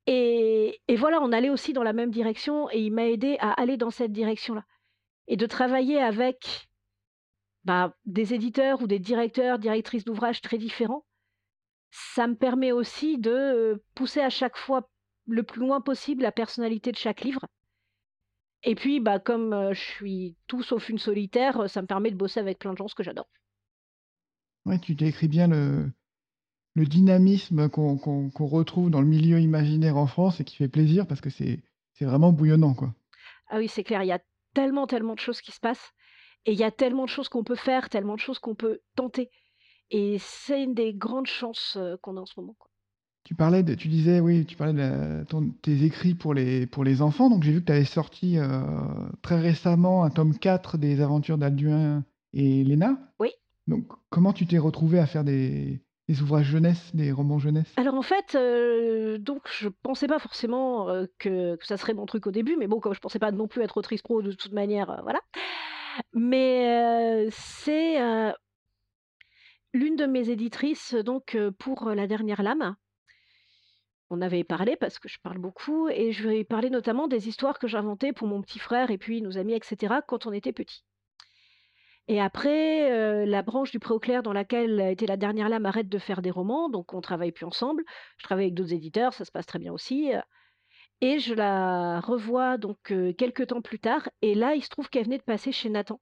Et voilà, on allait aussi dans la même direction et il m'a aidé à aller dans cette direction-là. Et de travailler avec bah, des éditeurs ou des directeurs, directrices d'ouvrages très différents, ça me permet aussi de euh, pousser à chaque fois le plus loin possible la personnalité de chaque livre. Et puis, bah, comme euh, je suis tout sauf une solitaire, euh, ça me permet de bosser avec plein de gens, ce que j'adore. Ouais, tu décris bien le le dynamisme qu'on retrouve dans le milieu imaginaire en France et qui fait plaisir parce que c'est c'est vraiment bouillonnant, quoi. Ah oui, c'est clair, il y a tellement, tellement de choses qui se passent et il y a tellement de choses qu'on peut faire, tellement de choses qu'on peut tenter et c'est une des grandes chances, heu, qu'on a en ce moment, quoi. Tu parlais de tu disais, oui, tu parlais de la ton tes écrits pour les pour les enfants, donc j'ai vu que tu avais sorti, heu, très récemment un tome 4 des aventures d'Alduin et Léna. Oui. Donc comment tu t'es retrouvée à faire des des ouvrages jeunesse, des romans jeunesse? Alors en fait, heu, donc je pensais pas forcément, heu, que que ça serait mon truc au début, mais bon, comme je pensais pas non plus être autrice pro de toute manière, voilà. Mais, c'est, l'une de mes éditrices, donc, pour, La Dernière Lame. On avait parlé parce que je parle beaucoup et je ai parlé notamment des histoires que j'inventais pour mon petit frère et puis nos amis et cetera quand on était petits. Et après, la branche du Préauclair dans laquelle était La Dernière Lame arrête de faire des romans, donc on travaille plus ensemble. Je travaille avec d'autres éditeurs, ça se passe très bien aussi, et je la revois donc, heu, quelque temps plus tard et là, il se trouve qu'elle venait de passer chez Nathan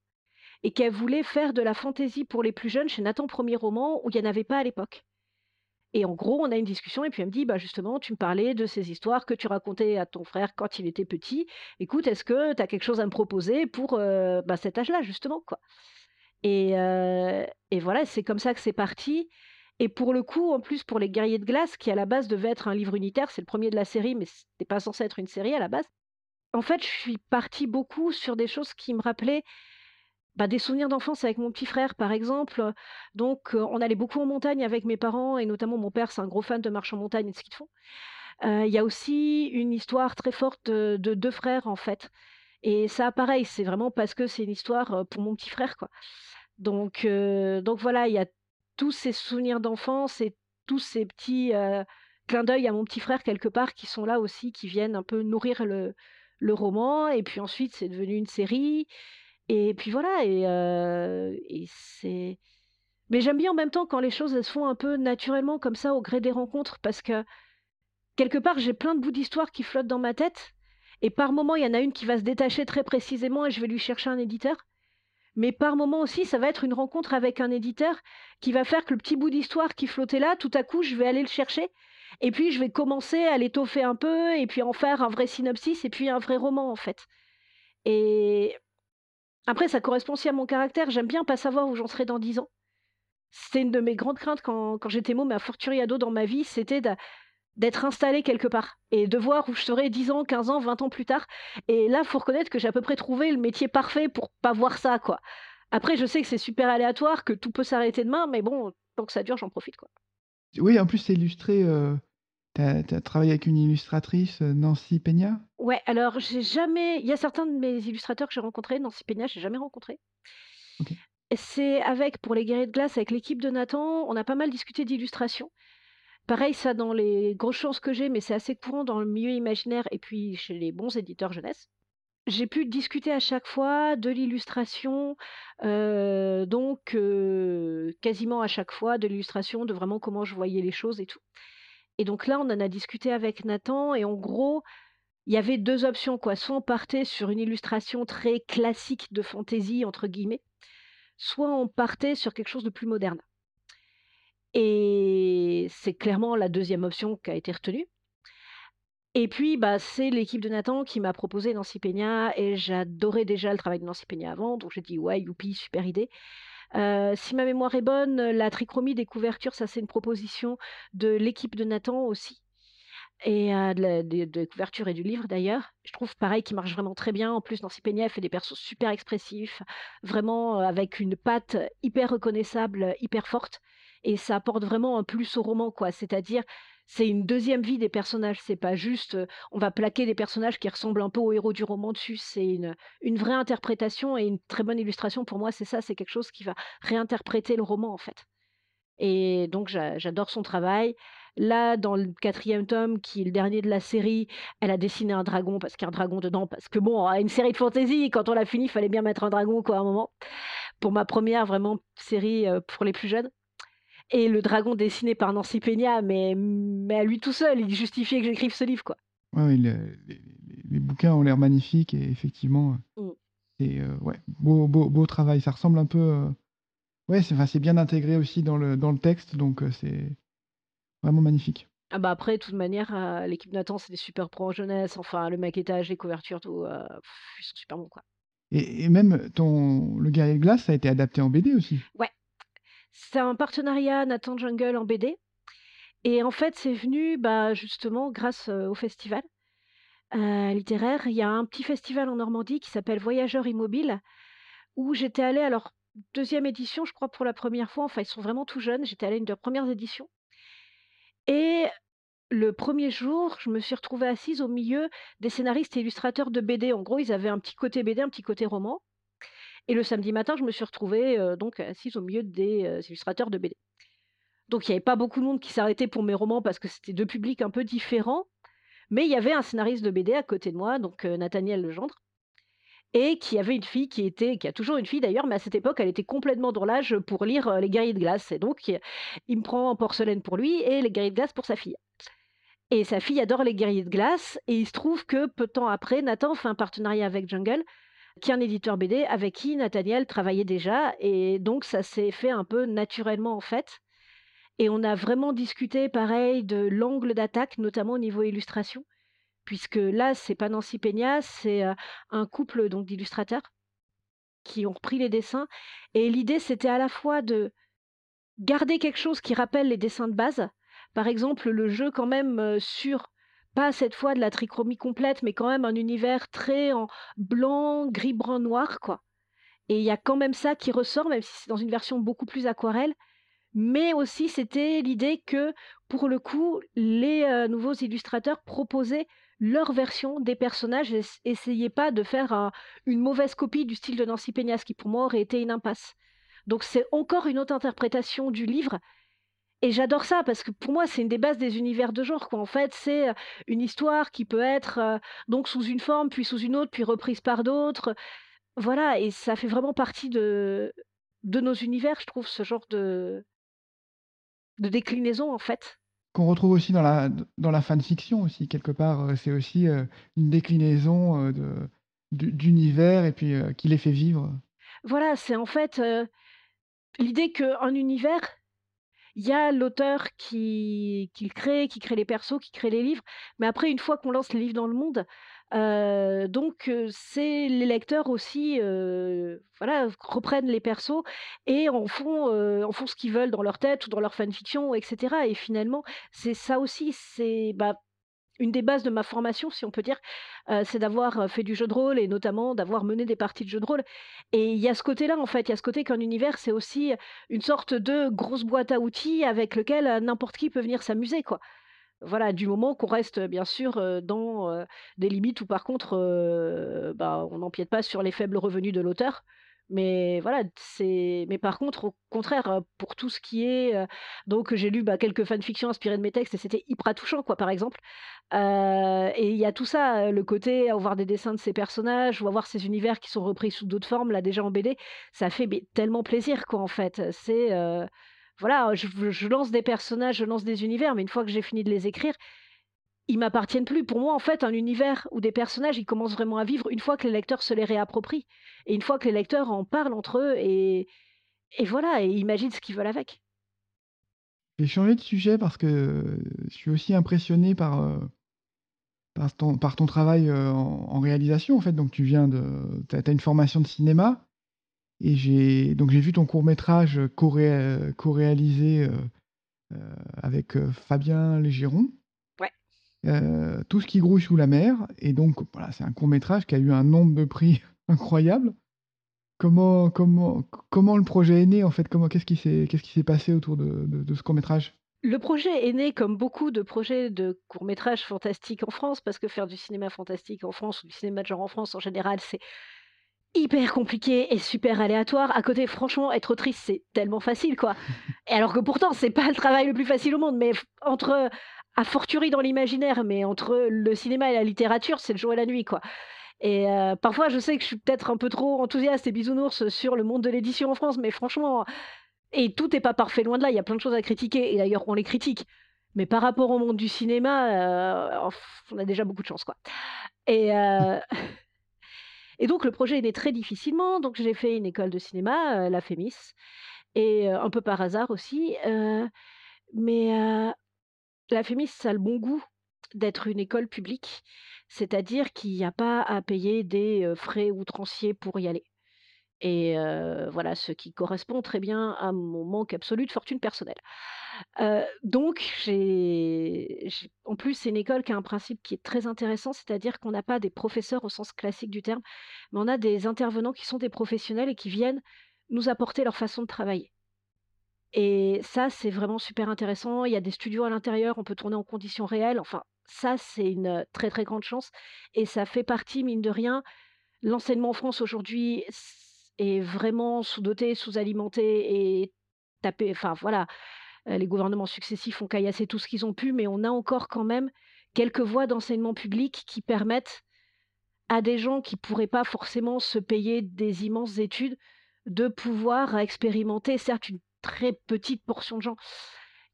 et qu'elle voulait faire de la fantaisie pour les plus jeunes chez Nathan Premier Roman où il y en avait pas à l'époque. Et en gros, on a une discussion et puis elle me dit: «Bah, justement, tu me parlais de ces histoires que tu racontais à ton frère quand il était petit. Écoute, est-ce que tu as quelque chose à me proposer pour, bah, cet âge-là, justement, quoi?» et et voilà, c'est comme ça que c'est parti et pour le coup, en plus, pour Les Guerriers de glace, qui à la base devait être un livre unitaire, c'est le premier de la série, mais c'était pas censé être une série à la base. En fait, je suis partie beaucoup sur des choses qui me rappelaient, bah, des souvenirs d'enfance avec mon petit frère, par exemple, donc heu, on allait beaucoup en montagne avec mes parents et notamment mon père, c'est un gros fan de marche en montagne et de ski de fond. Heu, il y a aussi une histoire très forte de de 2 frères, en fait et ça, pareil, c'est vraiment parce que c'est une histoire, heu, pour mon petit frère, quoi. Donc donc voilà, il y a tous ces souvenirs d'enfance et tous ces petits, heu, clins d'œil à mon petit frère quelque part qui sont là aussi, qui viennent un peu nourrir le le roman. Et puis ensuite c'est devenu une série. Et puis voilà et et c'est mais j'aime bien en même temps quand les choses se font un peu naturellement comme ça au gré des rencontres parce que quelque part j'ai plein de bouts d'histoire qui flottent dans ma tête. Et par moment il y en a une qui va se détacher très précisément et je vais lui chercher un éditeur. Mais par moment aussi, ça va être une rencontre avec un éditeur qui va faire que le petit bout d'histoire qui flottait là, tout à coup, je vais aller le chercher et puis je vais commencer à l'étoffer un peu et puis en faire un vrai synopsis et puis un vrai roman, en fait. Et après, ça correspond aussi à mon caractère. J'aime bien pas savoir où j'en serai dans 10 ans. C'était une de mes grandes craintes quand quand j'étais môme, à fortiori dans ma vie, c'était d'être installée quelque part et de voir où je serai 10 ans, 15 ans, 20 ans plus tard. Et là, faut reconnaître que j'ai à peu près trouvé le métier parfait pour pas voir ça, quoi. Après, je sais que c'est super aléatoire, que tout peut s'arrêter demain, mais bon, tant que ça dure, j'en profite, quoi. Oui, en plus, c'est illustré, heu, Tu as travaillé avec une illustratrice, heu, Nancy Peña? Ouais, alors j'ai jamais il y a certains de mes illustrateurs que j'ai rencontrés, Nancy Peña, j'ai jamais rencontré. C'est avec pour les Guerriers de glace, avec l'équipe de Nathan, on a pas mal discuté d'illustration. Pareil, ça dans les grosses chances que j'ai, mais c'est assez courant dans le milieu imaginaire et puis chez les bons éditeurs jeunesse. J'ai pu discuter à chaque fois de l'illustration, heu, donc heu, quasiment à chaque fois de l'illustration, de vraiment comment je voyais les choses et tout. Et donc là, on en a discuté avec Nathan et en gros, il y avait 2 options quoi. Soit on partait sur une illustration très «classique» de «fantaisie» entre guillemets, soit on partait sur quelque chose de plus moderne. Et c'est clairement la deuxième option qui a été retenue. Et puis, bah, c'est l'équipe de Nathan qui m'a proposé Nancy Peña et j'adorais déjà le travail de Nancy Peña avant, donc j'ai dit: «Ouais, youpi, super idée». Heu, si ma mémoire est bonne, la trichromie des couvertures, ça c'est une proposition de l'équipe de Nathan aussi et heu, de et du livre d'ailleurs. Je trouve pareil qu'il marche vraiment très bien. En plus, Nancy Peña, fait des persos super expressifs, vraiment, heu, avec une patte hyper reconnaissable, hyper forte et ça apporte vraiment un plus au roman, quoi. C'est-à-dire, c'est une deuxième vie des personnages. C'est pas juste, heu, on va plaquer des personnages qui ressemblent un peu aux héros du roman dessus. C'est une, vraie interprétation et une très bonne illustration pour moi, c'est ça, c'est quelque chose qui va réinterpréter le roman, en fait. Et donc j'a j'adore son travail. Là, dans le quatrième tome, qui est le dernier de la série, elle a dessiné un dragon parce qu'il y a un dragon dedans, parce que bon, une série de fantasy, quand on l'a fini, il fallait bien mettre un dragon quoi à un moment. Pour ma première vraiment série, heu, pour les plus jeunes. Et le dragon dessiné par Nancy Peña, mais mais à lui tout seul, il justifiait que j'écrive ce livre, quoi. Ouais, le les bouquins ont l'air magnifiques et effectivement, heu, Mmh. c'est, heu, ouais, beau beau beau travail. Ça ressemble un peu, heu ouais, c'est enfin, bien intégré aussi dans le dans le texte, donc c'est vraiment magnifique. Ah bah, après, de toute manière, l'équipe Nathan, c'est des super pros en jeunesse, enfin le maquettage, les couvertures, tout, heu, ils sont super bons, quoi. Et et même ton Le Guerrier de glace, ça a été adapté en BD aussi? Ouais, c'est un partenariat Nathan Jungle en BD et en fait, c'est venu, bah, justement grâce, heu, au festival, heu, littéraire. Il y a un petit festival en Normandie qui s'appelle Voyageurs Immobiles où j'étais allée à leur 2e édition, je crois pour la première fois, enfin ils sont vraiment tout jeunes, j'étais allée à une de leurs premières éditions. Et le 1er jour, je me suis retrouvée assise au milieu des scénaristes et illustrateurs de BD. En gros, ils avaient un petit côté BD, un petit côté roman et le samedi matin, je me suis retrouvée, donc assise au milieu des, illustrateurs de BD. Donc il y avait pas beaucoup de monde qui s'arrêtait pour mes romans parce que c'était 2 publics un peu différents, mais il y avait un scénariste de BD à côté de moi, donc Nathaniel Legendre et qui avait une fille qui était qui a toujours une fille d'ailleurs, mais à cette époque, elle était complètement dans l'âge pour lire, Les Guerriers de glace et donc il me prend en porcelaine pour lui et Les Guerriers de glace pour sa fille. Et sa fille adore Les Guerriers de glace et il se trouve que peu de temps après, Nathan fait un partenariat avec Jungle, qui est un éditeur BD avec qui Nathaniel travaillait déjà et donc ça s'est fait un peu naturellement, en fait et on a vraiment discuté pareil de l'angle d'attaque, notamment au niveau illustration, puisque là, c'est pas Nancy Peña, c'est, heu, un couple donc d'illustrateurs qui ont repris les dessins et l'idée, c'était à la fois de garder quelque chose qui rappelle les dessins de base. Par exemple, le jeu quand même, heu, sur pas cette fois de la trichromie complète, mais quand même un univers très en blanc, gris, brun, noir, quoi et il y a quand même ça qui ressort, même si c'est dans une version beaucoup plus aquarelle, mais aussi c'était l'idée que, pour le coup, les, heu, nouveaux illustrateurs proposaient leur version des personnages et ess essayaient pas de faire un une mauvaise copie du style de Nancy Peña, ce qui pour moi aurait été une impasse. Donc c'est encore une autre interprétation du livre et j'adore ça parce que pour moi, c'est une des bases des univers de genre, quoi. En fait, c'est, une histoire qui peut être, donc sous une forme, puis sous une autre, puis reprise par d'autres. Voilà et ça fait vraiment partie de de nos univers, je trouve, ce genre de de déclinaison, en fait. Qu'on retrouve aussi dans la dans la fanfiction aussi quelque part, c'est aussi, une déclinaison, d'u d'univers et puis, qui les fait vivre. Voilà, c'est en fait, l'idée qu'un univers, il y a l'auteur qui qui crée, qui crée les persos, qui crée les livres, mais après une fois qu'on lance les livres dans le monde, heu, donc c'est les lecteurs aussi, voilà, reprennent les persos et en font, en font ce qu'ils veulent dans leur tête ou dans leur fanfiction et cetera. Et finalement, c'est ça aussi, c'est, bah, une des bases de ma formation, si on peut dire, c'est d'avoir, fait du jeu de rôle et notamment d'avoir mené des parties de jeux de rôle et il y a ce côté-là, en fait, il y a ce côté qu'un univers, c'est aussi une sorte de grosse boîte à outils avec lequel, n'importe qui peut venir s'amuser, quoi. Voilà, du moment qu'on reste, bien sûr, dans, des limites où par contre, bah, on n'empiète pas sur les faibles revenus de l'auteur. Mais voilà, c'est mais par contre, au contraire, pour tout ce qui est, donc j'ai lu, bah, quelques fanfictions inspirées de mes textes et c'était hyper touchant, quoi, par exemple. Et il y a tout ça, le côté avoir des dessins de ces personnages ou avoir ces univers qui sont repris sous d'autres formes, là, déjà en BD, ça fait tellement plaisir, quoi, en fait. C'est, voilà, je lance des personnages, je lance des univers, mais une fois que j'ai fini de les écrire, ils m'appartiennent plus. Pour moi, en fait, un univers ou des personnages, ils commencent vraiment à vivre une fois que les lecteurs se les réapproprient et une fois que les lecteurs en parlent entre eux et et voilà et imaginent ce qu'ils veulent avec. Je vais changer de sujet parce que je suis aussi impressionné par, heu, par ton travail, heu, en réalisation, en fait. Donc tu viens de as une formation de cinéma et j'ai j'ai vu ton court métrage, co-ré co-réalisé, avec, Fabien Légeron. Heu, Tout ce qui grouille sous la mer et donc voilà, c'est un court métrage qui a eu un nombre de prix incroyable. Comment comment comment le projet est né, en fait? Comment qu'est-ce qui s'est qu'est-ce qui s'est passé autour de de de ce court métrage? Le projet est né comme beaucoup de projets de courts métrages fantastiques en France, parce que faire du cinéma fantastique en France ou du cinéma de genre en France en général, c'est hyper compliqué et super aléatoire. À côté, franchement, être autrice, c'est tellement facile, quoi. Et alors que pourtant, c'est pas le travail le plus facile au monde, mais entre a fortiori dans l'imaginaire, mais entre le cinéma et la littérature, c'est le jour et la nuit, quoi. Et heu, parfois, je sais que je suis peut-être un peu trop enthousiaste et bisounours sur le monde de l'édition en France, mais franchement et tout est pas parfait, loin de là, il y a plein de choses à critiquer et d'ailleurs on les critique. Mais par rapport au monde du cinéma, heu, on a déjà beaucoup de chance, quoi. Et et donc le projet est né très difficilement, donc j'ai fait une école de cinéma, la FEMIS et un peu par hasard aussi, mais la FEMIS, a le bon goût d'être une école publique, c'est-à-dire qu'il y a pas à payer des, heu, frais outranciers pour y aller. Et heu, voilà, ce qui correspond très bien à mon manque absolu de fortune personnelle. Heu, donc en plus, c'est une école qui a un principe qui est très intéressant, c'est-à-dire qu'on n'a pas des professeurs au sens classique du terme, mais on a des intervenants qui sont des professionnels et qui viennent nous apporter leur façon de travailler. Et ça, c'est vraiment super intéressant. Il y a des studios à l'intérieur, on peut tourner en conditions réelles. Enfin, ça, c'est une, très, très grande chance et ça fait partie, mine de rien l'enseignement en France aujourd'hui est vraiment sous-doté, sous-alimenté et tapé enfin voilà, les gouvernements successifs ont caillassé tout ce qu'ils ont pu, mais on a encore quand même quelques voies d'enseignement public qui permettent à des gens qui pourraient pas forcément se payer des immenses études, de pouvoir expérimenter, certes une très petite portion de gens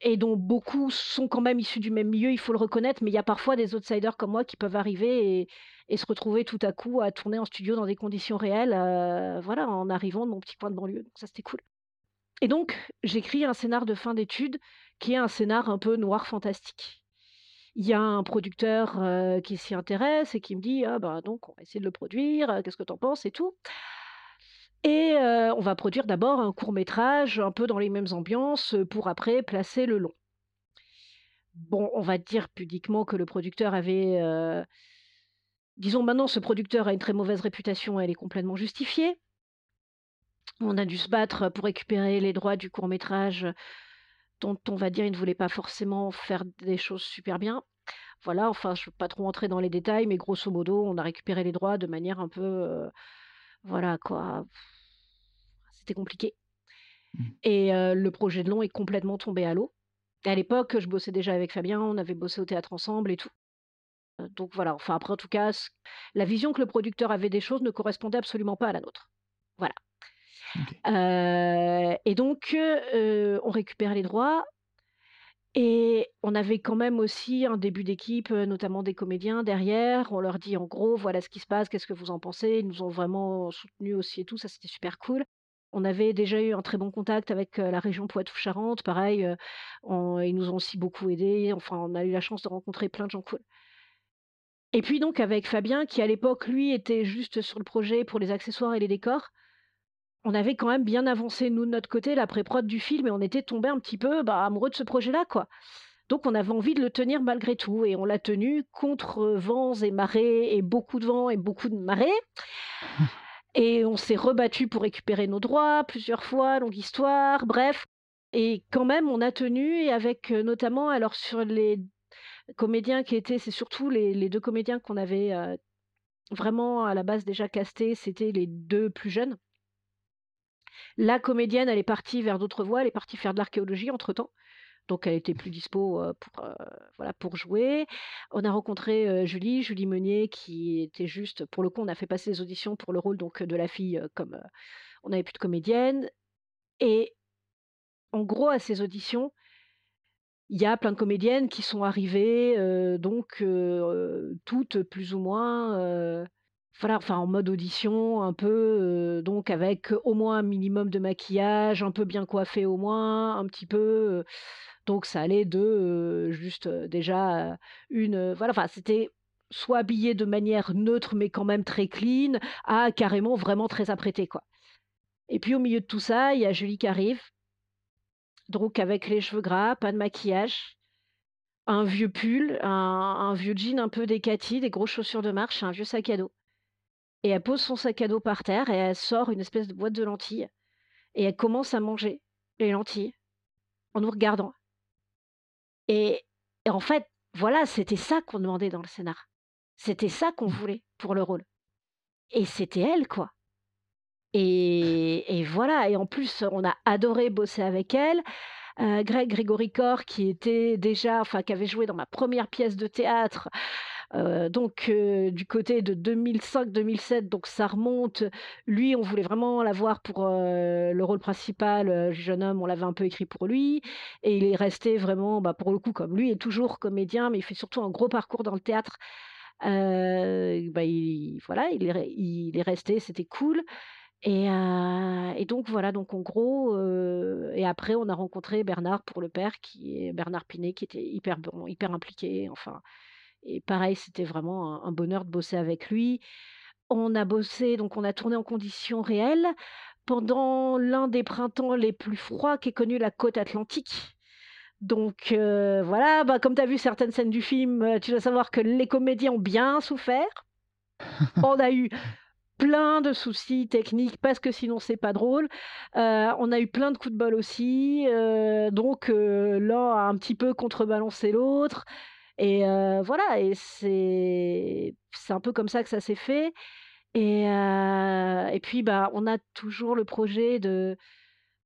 et dont beaucoup sont quand même issus du même milieu, il faut le reconnaître, mais il y a parfois des outsiders comme moi qui peuvent arriver et se retrouver tout à coup à tourner en studio dans des conditions réelles, heu, voilà, en arrivant de mon petit coin de banlieue, donc ça c'était cool. Et donc j'écris un scénar de fin d'études qui est un scénar un peu noir fantastique. Il y a un producteur, heu, qui s'y intéresse et qui me dit: «Ah bah donc on va essayer de le produire, heu, qu'est-ce que tu en penses et tout?» Et heu, on va produire d'abord un court métrage un peu dans les mêmes ambiances, pour après placer le long. Bon, on va dire pudiquement que le producteur avait, heu disons maintenant ce producteur a une très mauvaise réputation, elle est complètement justifiée. On a dû se battre pour récupérer les droits du court métrage, dont on va dire il ne voulait pas forcément faire des choses super bien. Voilà, enfin je ne veux pas trop entrer dans les détails, mais grosso modo, on a récupéré les droits de manière un peu, voilà quoi, c'était compliqué Mmh. et heu, le projet de long est complètement tombé à l'eau. À l'époque, je bossais déjà avec Fabien, on avait bossé au théâtre ensemble et tout. Heu, donc voilà, enfin après en tout cas, la vision que le producteur avait des choses ne correspondait absolument pas à la nôtre. Voilà. Heu et donc on récupère les droits et on avait quand même aussi un début d'équipe, notamment des comédiens derrière. On leur dit en gros: «Voilà ce qui se passe, qu'est-ce que vous en pensez?» ils nous ont vraiment soutenus aussi et tout, ça c'était super cool. On avait déjà eu un très bon contact avec, la région Poitou-Charentes, pareil, on ils nous ont aussi beaucoup aidés, enfin on a eu la chance de rencontrer plein de gens cool. Et puis donc avec Fabien qui à l'époque, lui, était juste sur le projet pour les accessoires et les décors, on avait quand même bien avancé nous de notre côté la pré-prod du film et on était tombés un petit peu, bah, amoureux de ce projet-là, quoi. Donc on avait envie de le tenir malgré tout et on l'a tenu contre, vents et marées et beaucoup de vent et beaucoup de marées et on s'est rebattu pour récupérer nos droits plusieurs fois, longue histoire, bref et quand même on a tenu et avec, heu, notamment alors sur les Comédiens qui étaient c'est surtout les 2 comédiens qu'on avait, heu, vraiment à la base déjà castés, c'était les 2 plus jeunes. La comédienne, elle est partie vers d'autres voies, elle est partie faire de l'archéologie entre-temps, donc elle était plus dispo, pour, voilà, pour jouer. On a rencontré, Julie, Julie Meunier qui était juste pour le coup, on a fait passer les auditions pour le rôle donc de la fille, comme, on n'avait plus de comédienne et en gros, à ces auditions, il y a plein de comédiennes qui sont arrivées, donc toutes plus ou moins, voilà, enfin en mode audition un peu, donc avec au moins un minimum de maquillage, un peu bien coiffées au moins, un petit peu, donc ça allait de, juste, déjà, une, voilà, enfin c'était soit habillée de manière neutre mais quand même très clean, à carrément vraiment très apprêtée, quoi. Et puis au milieu de tout ça, il y a Julie qui arrive. Donc avec les cheveux gras, pas de maquillage, un vieux pull, un un vieux jean un peu décati, des grosses chaussures de marche un vieux sac à dos. Et elle pose son sac à dos par terre et elle sort une espèce de boîte de lentilles et elle commence à manger les lentilles en nous regardant et et en fait, voilà, c'était ça qu'on demandait dans le scénar. C'était ça qu'on voulait pour le rôle et c'était elle, quoi et et voilà et en plus, on a adoré bosser avec elle. Heu, Greg Gregory Corr qui était déjà enfin qui avait joué dans ma première pièce de théâtre, heu, donc heu, du côté de 2005-2007 donc ça remonte. Lui, on voulait vraiment l'avoir pour, heu, le rôle principal, jeune homme, on l'avait un peu écrit pour lui. Et il est resté vraiment, bah, pour le coup, comme lui est toujours comédien, mais il fait surtout un gros parcours dans le théâtre, bah, il voilà, il est resté, c'était cool. Et donc voilà, donc en gros, et après on a rencontré Bernard pour le père qui est Bernard Pinet qui était hyper bon, hyper impliqué, enfin et pareil, c'était vraiment un bonheur de bosser avec lui. On a bossé donc on a tourné en conditions réelles pendant l'un des printemps les plus froids qu'ait connu la côte atlantique. Donc heu, voilà, bah, comme tu as vu certaines scènes du film, heu, tu dois savoir que les comédiens ont bien souffert. On a eu plein de soucis techniques parce que sinon c'est pas drôle. Heu, on a eu plein de coups de bol aussi, donc l'un a un petit peu contrebalancé l'autre et voilà et c'est un peu comme ça que ça s'est fait et et puis, bah, on a toujours le projet de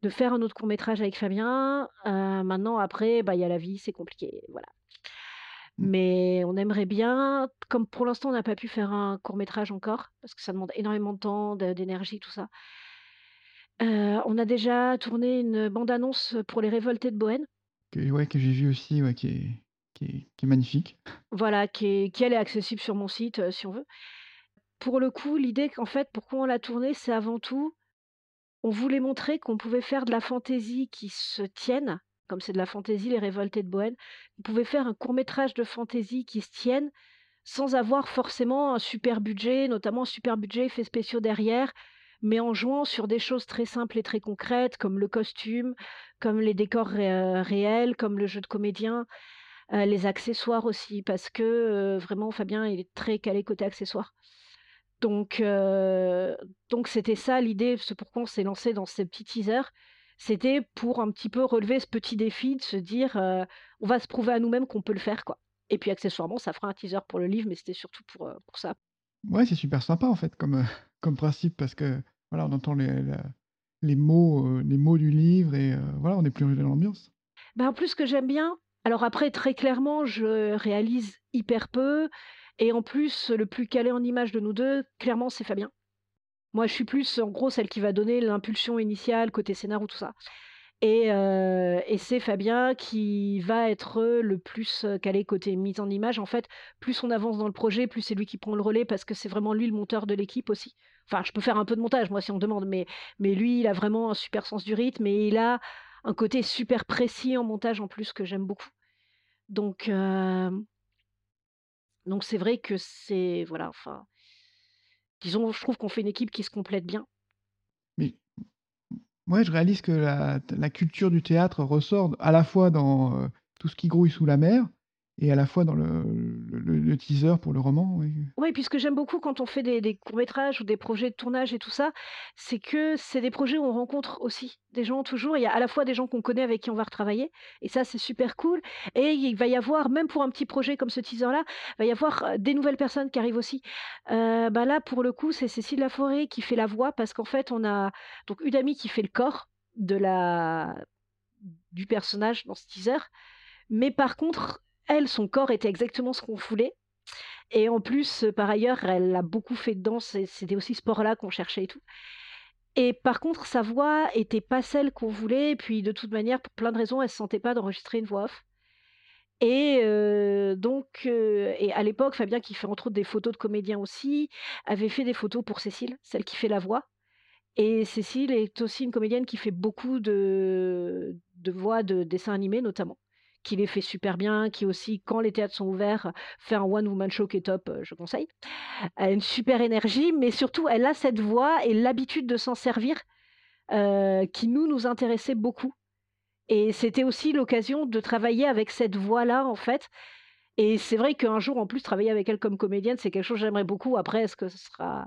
de faire un autre court métrage avec Fabien. Maintenant après, bah, il y a la vie, c'est compliqué, voilà. Mmh. Mais on aimerait bien, comme pour l'instant on n'a pas pu faire un court métrage encore, parce que ça demande énormément de temps, d'énergie, tout ça. On a déjà tourné une bande annonce pour Les Révoltés de Boën. Que ouais, que j'ai vu aussi, ouais, qui est qui est magnifique. Voilà, qui est qui elle est accessible sur mon site, heu, si on veut. Pour le coup, l'idée qu'en fait, pourquoi on l'a tournée, c'est avant tout, on voulait montrer qu'on pouvait faire de la fantaisie qui se tienne, comme c'est de la fantaisie, Les Révoltés de Boën. On pouvait faire un court métrage de fantaisie qui se tienne, sans avoir forcément un super budget, notamment un super budget effets spéciaux derrière, mais en jouant sur des choses très simples et très concrètes, comme le costume, comme les décors heu, réels, comme le jeu de comédien, heu, les accessoires aussi parce que, heu, vraiment Fabien, il est très calé côté accessoires. Donc heu, donc c'était ça l'idée, c'est pourquoi on s'est lancé dans ces petits teasers. C'était pour un petit peu relever ce petit défi de se dire, «On va se prouver à nous-mêmes qu'on peut le faire, quoi» et puis accessoirement, ça fera un teaser pour le livre, mais c'était surtout pour, pour ça. Ouais, c'est super sympa en fait comme, comme principe parce que, voilà, on entend les les mots, les mots du livre et voilà, on est plongé dans l'ambiance. Bah, en plus, ce que j'aime bien alors après très clairement, je réalise hyper peu et en plus, le plus calé en images de nous 2, clairement, c'est Fabien. Moi, je suis plus, en gros, celle qui va donner l'impulsion initiale côté scénar ou tout ça et et c'est Fabien qui va être, le plus, heu, calé côté mise en image. En fait, plus on avance dans le projet, plus c'est lui qui prend le relais parce que c'est vraiment lui le monteur de l'équipe aussi. Enfin, je peux faire un peu de montage moi si on me demande, mais lui, il a vraiment un super sens du rythme et il a un côté super précis en montage en plus que j'aime beaucoup. Donc donc c'est vrai que c'est voilà, enfin, disons, je trouve qu'on fait une équipe qui se complète bien. Mais ouais, je réalise que la culture du théâtre ressort à la fois dans, tout ce qui grouille sous la mer et à la fois dans le teaser pour le roman, oui. Oui, puis ce que j'aime beaucoup quand on fait des courts-métrages ou des projets de tournage et tout ça, c'est que c'est des projets où on rencontre aussi des gens toujours. Il y a à la fois des gens qu'on connaît avec qui on va retravailler et ça, c'est super cool et il va y avoir, même pour un petit projet comme ce teaser-là, il va y avoir, heu, des nouvelles personnes qui arrivent aussi. Heu, bah, là, pour le coup, c'est Cécile Laforêt qui fait la voix parce qu'en fait, on a donc Udemy qui fait le corps de la du personnage dans ce teaser, mais par contre, elle, son corps était exactement ce qu'on voulait. Et en plus, heu, par ailleurs, elle a beaucoup fait de danse et c'était aussi ce sport-là qu'on cherchait et tout. Et par contre, sa voix était pas celle qu'on voulait. Et puis de toute manière, pour plein de raisons, elle se sentait pas d'enregistrer une voix off. Et heu, donc heu et à l'époque, Fabien, qui fait entre autres des photos de comédiens aussi, avait fait des photos pour Cécile, celle qui fait la voix. Et Cécile est aussi une comédienne qui fait beaucoup de voix de dessins animés notamment, qui les fait super bien, qui aussi, quand les théâtres sont ouverts, fait un one woman show qui est top, heu, je conseille. Elle a une super énergie, mais surtout elle a cette voix et l'habitude de s'en servir, heu, qui nous, nous intéressait beaucoup et c'était aussi l'occasion de travailler avec cette voix-là, en fait et c'est vrai qu'un jour, en plus, travailler avec elle comme comédienne, c'est quelque chose que j'aimerais beaucoup. Après, est-ce que ce sera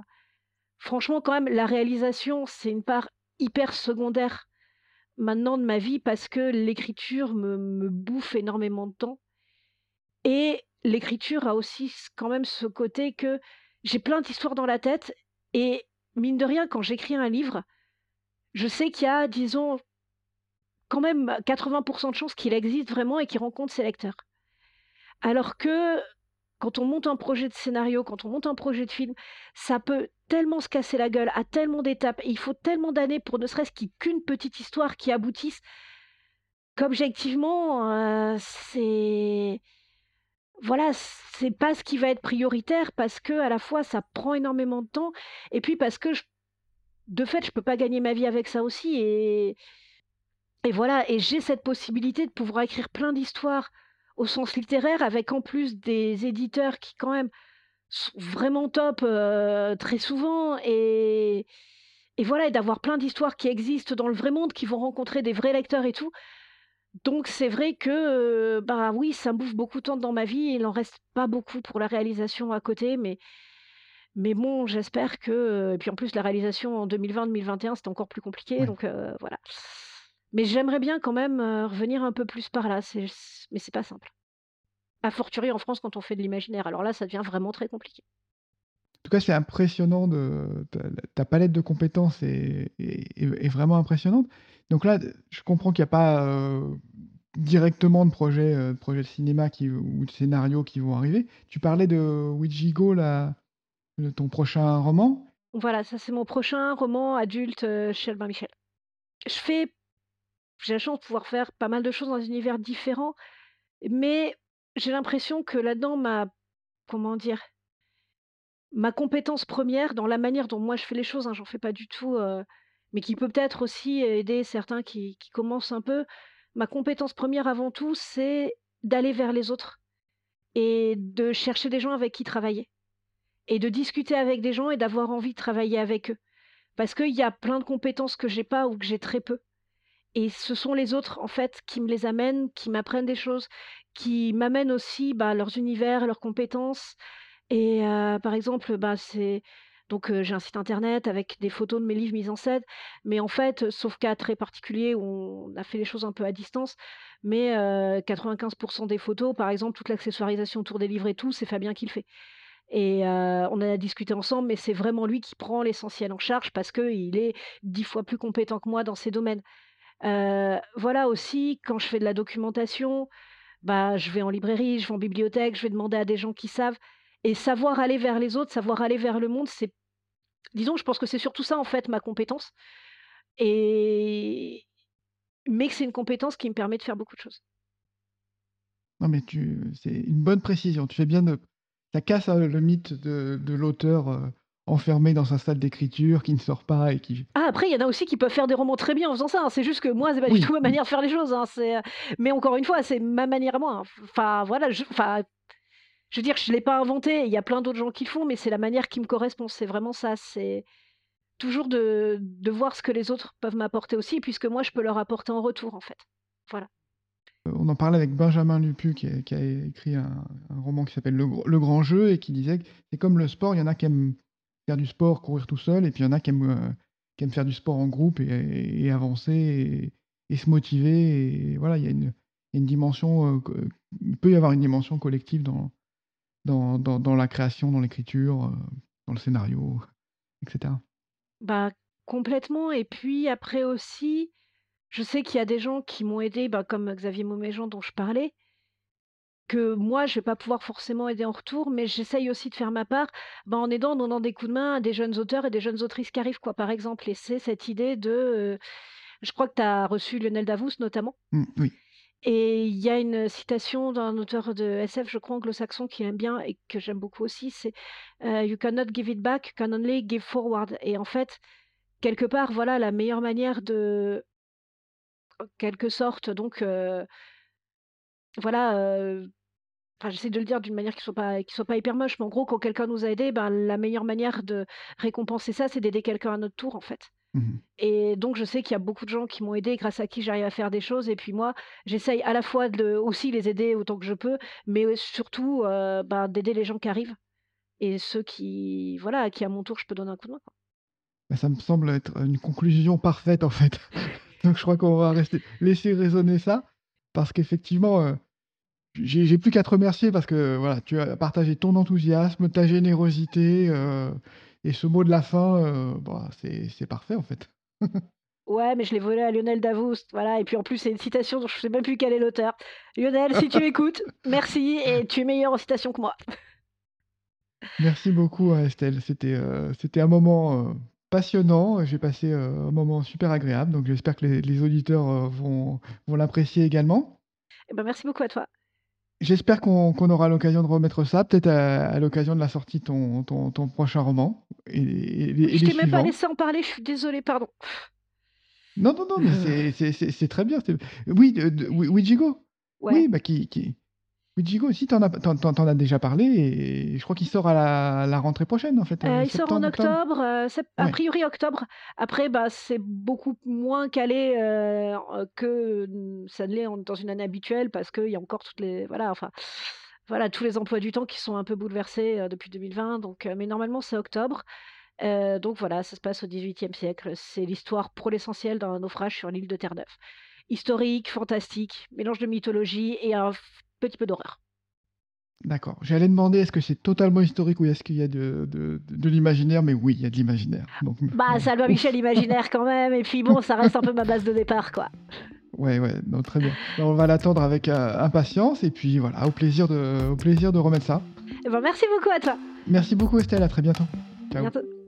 franchement, quand même, la réalisation, c'est une part hyper secondaire maintenant de ma vie parce que l'écriture me me bouffe énormément de temps et l'écriture a aussi quand même ce côté que j'ai plein d'histoires dans la tête et mine de rien, quand j'écris un livre, je sais qu'il y a, disons quand même 80 de chances qu'il existe vraiment et qu'il rencontre ses lecteurs. Alors que quand on monte un projet de scénario, quand on monte un projet de film, ça peut tellement se casser la gueule à tellement d'étapes et il faut tellement d'années pour ne serait-ce qu'une petite histoire qui aboutisse qu'objectivement, heu, c'est voilà, c'est pas ce qui va être prioritaire parce qu'à la fois ça prend énormément de temps et puis parce que de fait, je peux pas gagner ma vie avec ça aussi et voilà et j'ai cette possibilité de pouvoir écrire plein d'histoires au sens littéraire avec en plus des éditeurs qui quand même sont vraiment top, heu, très souvent et et voilà et d'avoir plein d'histoires qui existent dans le vrai monde, qui vont rencontrer des vrais lecteurs et tout. Donc c'est vrai que, heu, bah, oui, ça me bouffe beaucoup de temps dans ma vie, il en reste pas beaucoup pour la réalisation à côté, mais mais bon, j'espère que, et puis en plus la réalisation en 2020-2021, c'était encore plus compliqué Ouais. donc heu, voilà. Mais j'aimerais bien quand même, revenir un peu plus par là, c'est mais c'est pas simple. A fortiori en France quand on fait de l'imaginaire, alors là, ça devient vraiment très compliqué. En tout cas, c'est impressionnant de ta ta palette de compétences est est est est vraiment impressionnante. Donc là, je comprends qu'il y a pas, directement de projet, de projet de cinéma qui ou de scénario qui vont arriver. Tu parlais de Witch-Go là, de ton prochain roman? Voilà, ça c'est mon prochain roman adulte, chez Albin Michel. Je fais j'ai la chance de pouvoir faire pas mal de choses dans des univers différents, mais j'ai l'impression que là-dedans ma comment dire? Ma compétence première dans la manière dont moi je fais les choses, hein, j'en fais pas du tout, heu, mais qui peut peut-être aussi aider certains qui qui commencent un peu. Ma compétence première avant tout, c'est d'aller vers les autres et de chercher des gens avec qui travailler et de discuter avec des gens et d'avoir envie de travailler avec eux. Parce qu'il y a plein de compétences que j'ai pas ou que j'ai très peu et ce sont les autres, en fait, qui me les amènent, qui m'apprennent des choses, qui m'amènent aussi, bah, leurs univers, leurs compétences et par exemple, bah, donc j'ai un site internet avec des photos de mes livres mises en scène, mais en fait, sauf cas très particulier où on a fait les choses un peu à distance, mais heu, 95% des photos, par exemple, toute l'accessoirisation autour des livres et tout, c'est Fabien qui le fait et on en a discuté ensemble, mais c'est vraiment lui qui prend l'essentiel en charge parce qu'il est 10 fois plus compétent que moi dans ces domaines. Voilà aussi, quand je fais de la documentation, bah, je vais en librairie, je vais en bibliothèque, je vais demander à des gens qui savent et savoir aller vers les autres, savoir aller vers le monde, c'est disons, je pense que c'est surtout ça, en fait, ma compétence et mais que c'est une compétence qui me permet de faire beaucoup de choses. Non, mais tu c'est une bonne précision. Tu fais bien de ça casse, heu, le mythe de l'auteur, enfermé dans sa salle d'écriture, qui ne sort pas et qui Ah, après, il y en a aussi qui peuvent faire des romans très bien en faisant ça, hein. C'est juste que moi, c'est pas du tout ma manière de faire les choses, hein. Heu mais encore une fois, c'est ma manière à moi, hein. Enfin, voilà, je enfin, je veux dire, je l'ai pas inventé, il y a plein d'autres gens qui le font, mais c'est la manière qui me correspond. C'est vraiment ça, c'est toujours de de voir ce que les autres peuvent m'apporter aussi, puisque moi, je peux leur apporter en retour, en fait. Voilà. on en parlait avec Benjamin Lupu qui a, qui a écrit un, un roman qui s'appelle Le Grand Jeu et qui disait que c'est comme le sport, il y en a qui aiment du sport, courir tout seul, et puis il y en a qui aiment, euh, qui aiment faire du sport en groupe et, avancer et, se motiver. Et voilà, il y a une, une dimension, euh, peut y avoir une dimension collective dans, dans, dans, la création, dans l'écriture, euh, dans le scénario, etc. Bah, complètement et puis après aussi, je sais qu'il y a des gens qui m'ont aidé, bah, comme Xavier Mauméjean dont je parlais, que moi je vais pas pouvoir forcément aider en retour, mais j'essaye aussi de faire ma part, bah, en aidant, en donnant des coups de main à des jeunes auteurs et des jeunes autrices qui arrivent, quoi, par exemple. Et c'est cette idée de, je crois que tu as reçu Lionel Davoust notamment Mm, oui. et il y a une citation d'un auteur de SF, je crois anglo-saxon, qu'il aime bien et que j'aime beaucoup aussi, c'est, «You cannot give it back, you can only give forward» et en fait, quelque part, voilà, la meilleure manière de en quelque sorte donc voilà, enfin, j'essaie de le dire d'une manière qui soit pas qui soit pas hyper moche, mais en gros, quand quelqu'un nous a aidés, ben, la meilleure manière de récompenser ça, c'est d'aider quelqu'un à notre tour, en fait. Mhm. Et donc je sais qu'il y a beaucoup de gens qui m'ont aidé, grâce à qui j'arrive à faire des choses et puis moi, j'essaye à la fois de aussi les aider autant que je peux, mais, surtout, bah, d'aider les gens qui arrivent et ceux qui voilà, à qui à mon tour je peux donner un coup de main, quoi. Bah, ça me semble être une conclusion parfaite en fait. Donc je crois qu'on va rester, laisser résonner ça, parce qu'effectivement, euh, j'ai plus qu'à te remercier parce que voilà, tu as partagé ton enthousiasme, ta générosité, euh, et ce mot de la fin, euh, bah, c'est parfait en fait. Ouais, mais je l'ai volé à Lionel Davoust, voilà et puis en plus c'est une citation dont je sais même plus quel est l'auteur. Lionel, si tu écoutes, merci et tu es meilleur en citation que moi. Merci beaucoup hein, Estelle, c'était un moment passionnant, j'ai passé euh, un moment super agréable, donc j'espère que les, les auditeurs euh, vont, vont l'apprécier également. Eh ben, merci beaucoup à toi. J'espère qu'on qu'on aura l'occasion de remettre ça, peut-être à, à l'occasion de la sortie de ton, ton, ton prochain roman et, et- Je t'ai même pas laissé en parler, je suis désolée, pardon. Non, non, non, mais c'est- c'est c'est- c'est très bien. c'est- Oui, de, de- oui, Ouijigo. Ouais. Oui, bah qui, qui... Ouijigo aussi, t'en as, t'en, t'en- t'en as déjà parlé et je crois qu'il sort à la, la rentrée prochaine en fait. Euh, euh, il sort en septembre, octobre, euh, a priori octobre. Après, bah, c'est beaucoup moins calé euh, que ça ne l'est dans une année habituelle parce qu'il y a encore toutes les voilà, enfin, voilà, tous les emplois du temps qui sont un peu bouleversés depuis 2020. Donc, mais normalement, c'est octobre. Donc voilà, ça se passe au XVIIIe siècle. C'est l'histoire pour l'essentiel d'un naufrage sur l'île de Terre-Neuve. Historique, fantastique, mélange de mythologie et un petit peu d'horreur. D'accord. J'allais demander est-ce que c'est totalement historique ou est-ce qu'il y a de, de, de- l'imaginaire, mais oui, il y a de l'imaginaire. Donc, Bah, bon. Salva Michel imaginaire quand même. Et puis bon, ça reste un peu ma base de départ, quoi. Ouais, ouais, non, très bien. Ben, on va l'attendre avec euh, impatience et puis voilà, au plaisir de, au plaisir de remettre ça. Eh ben, merci beaucoup à toi. Merci beaucoup Estelle, à très bientôt. Ciao. bientôt.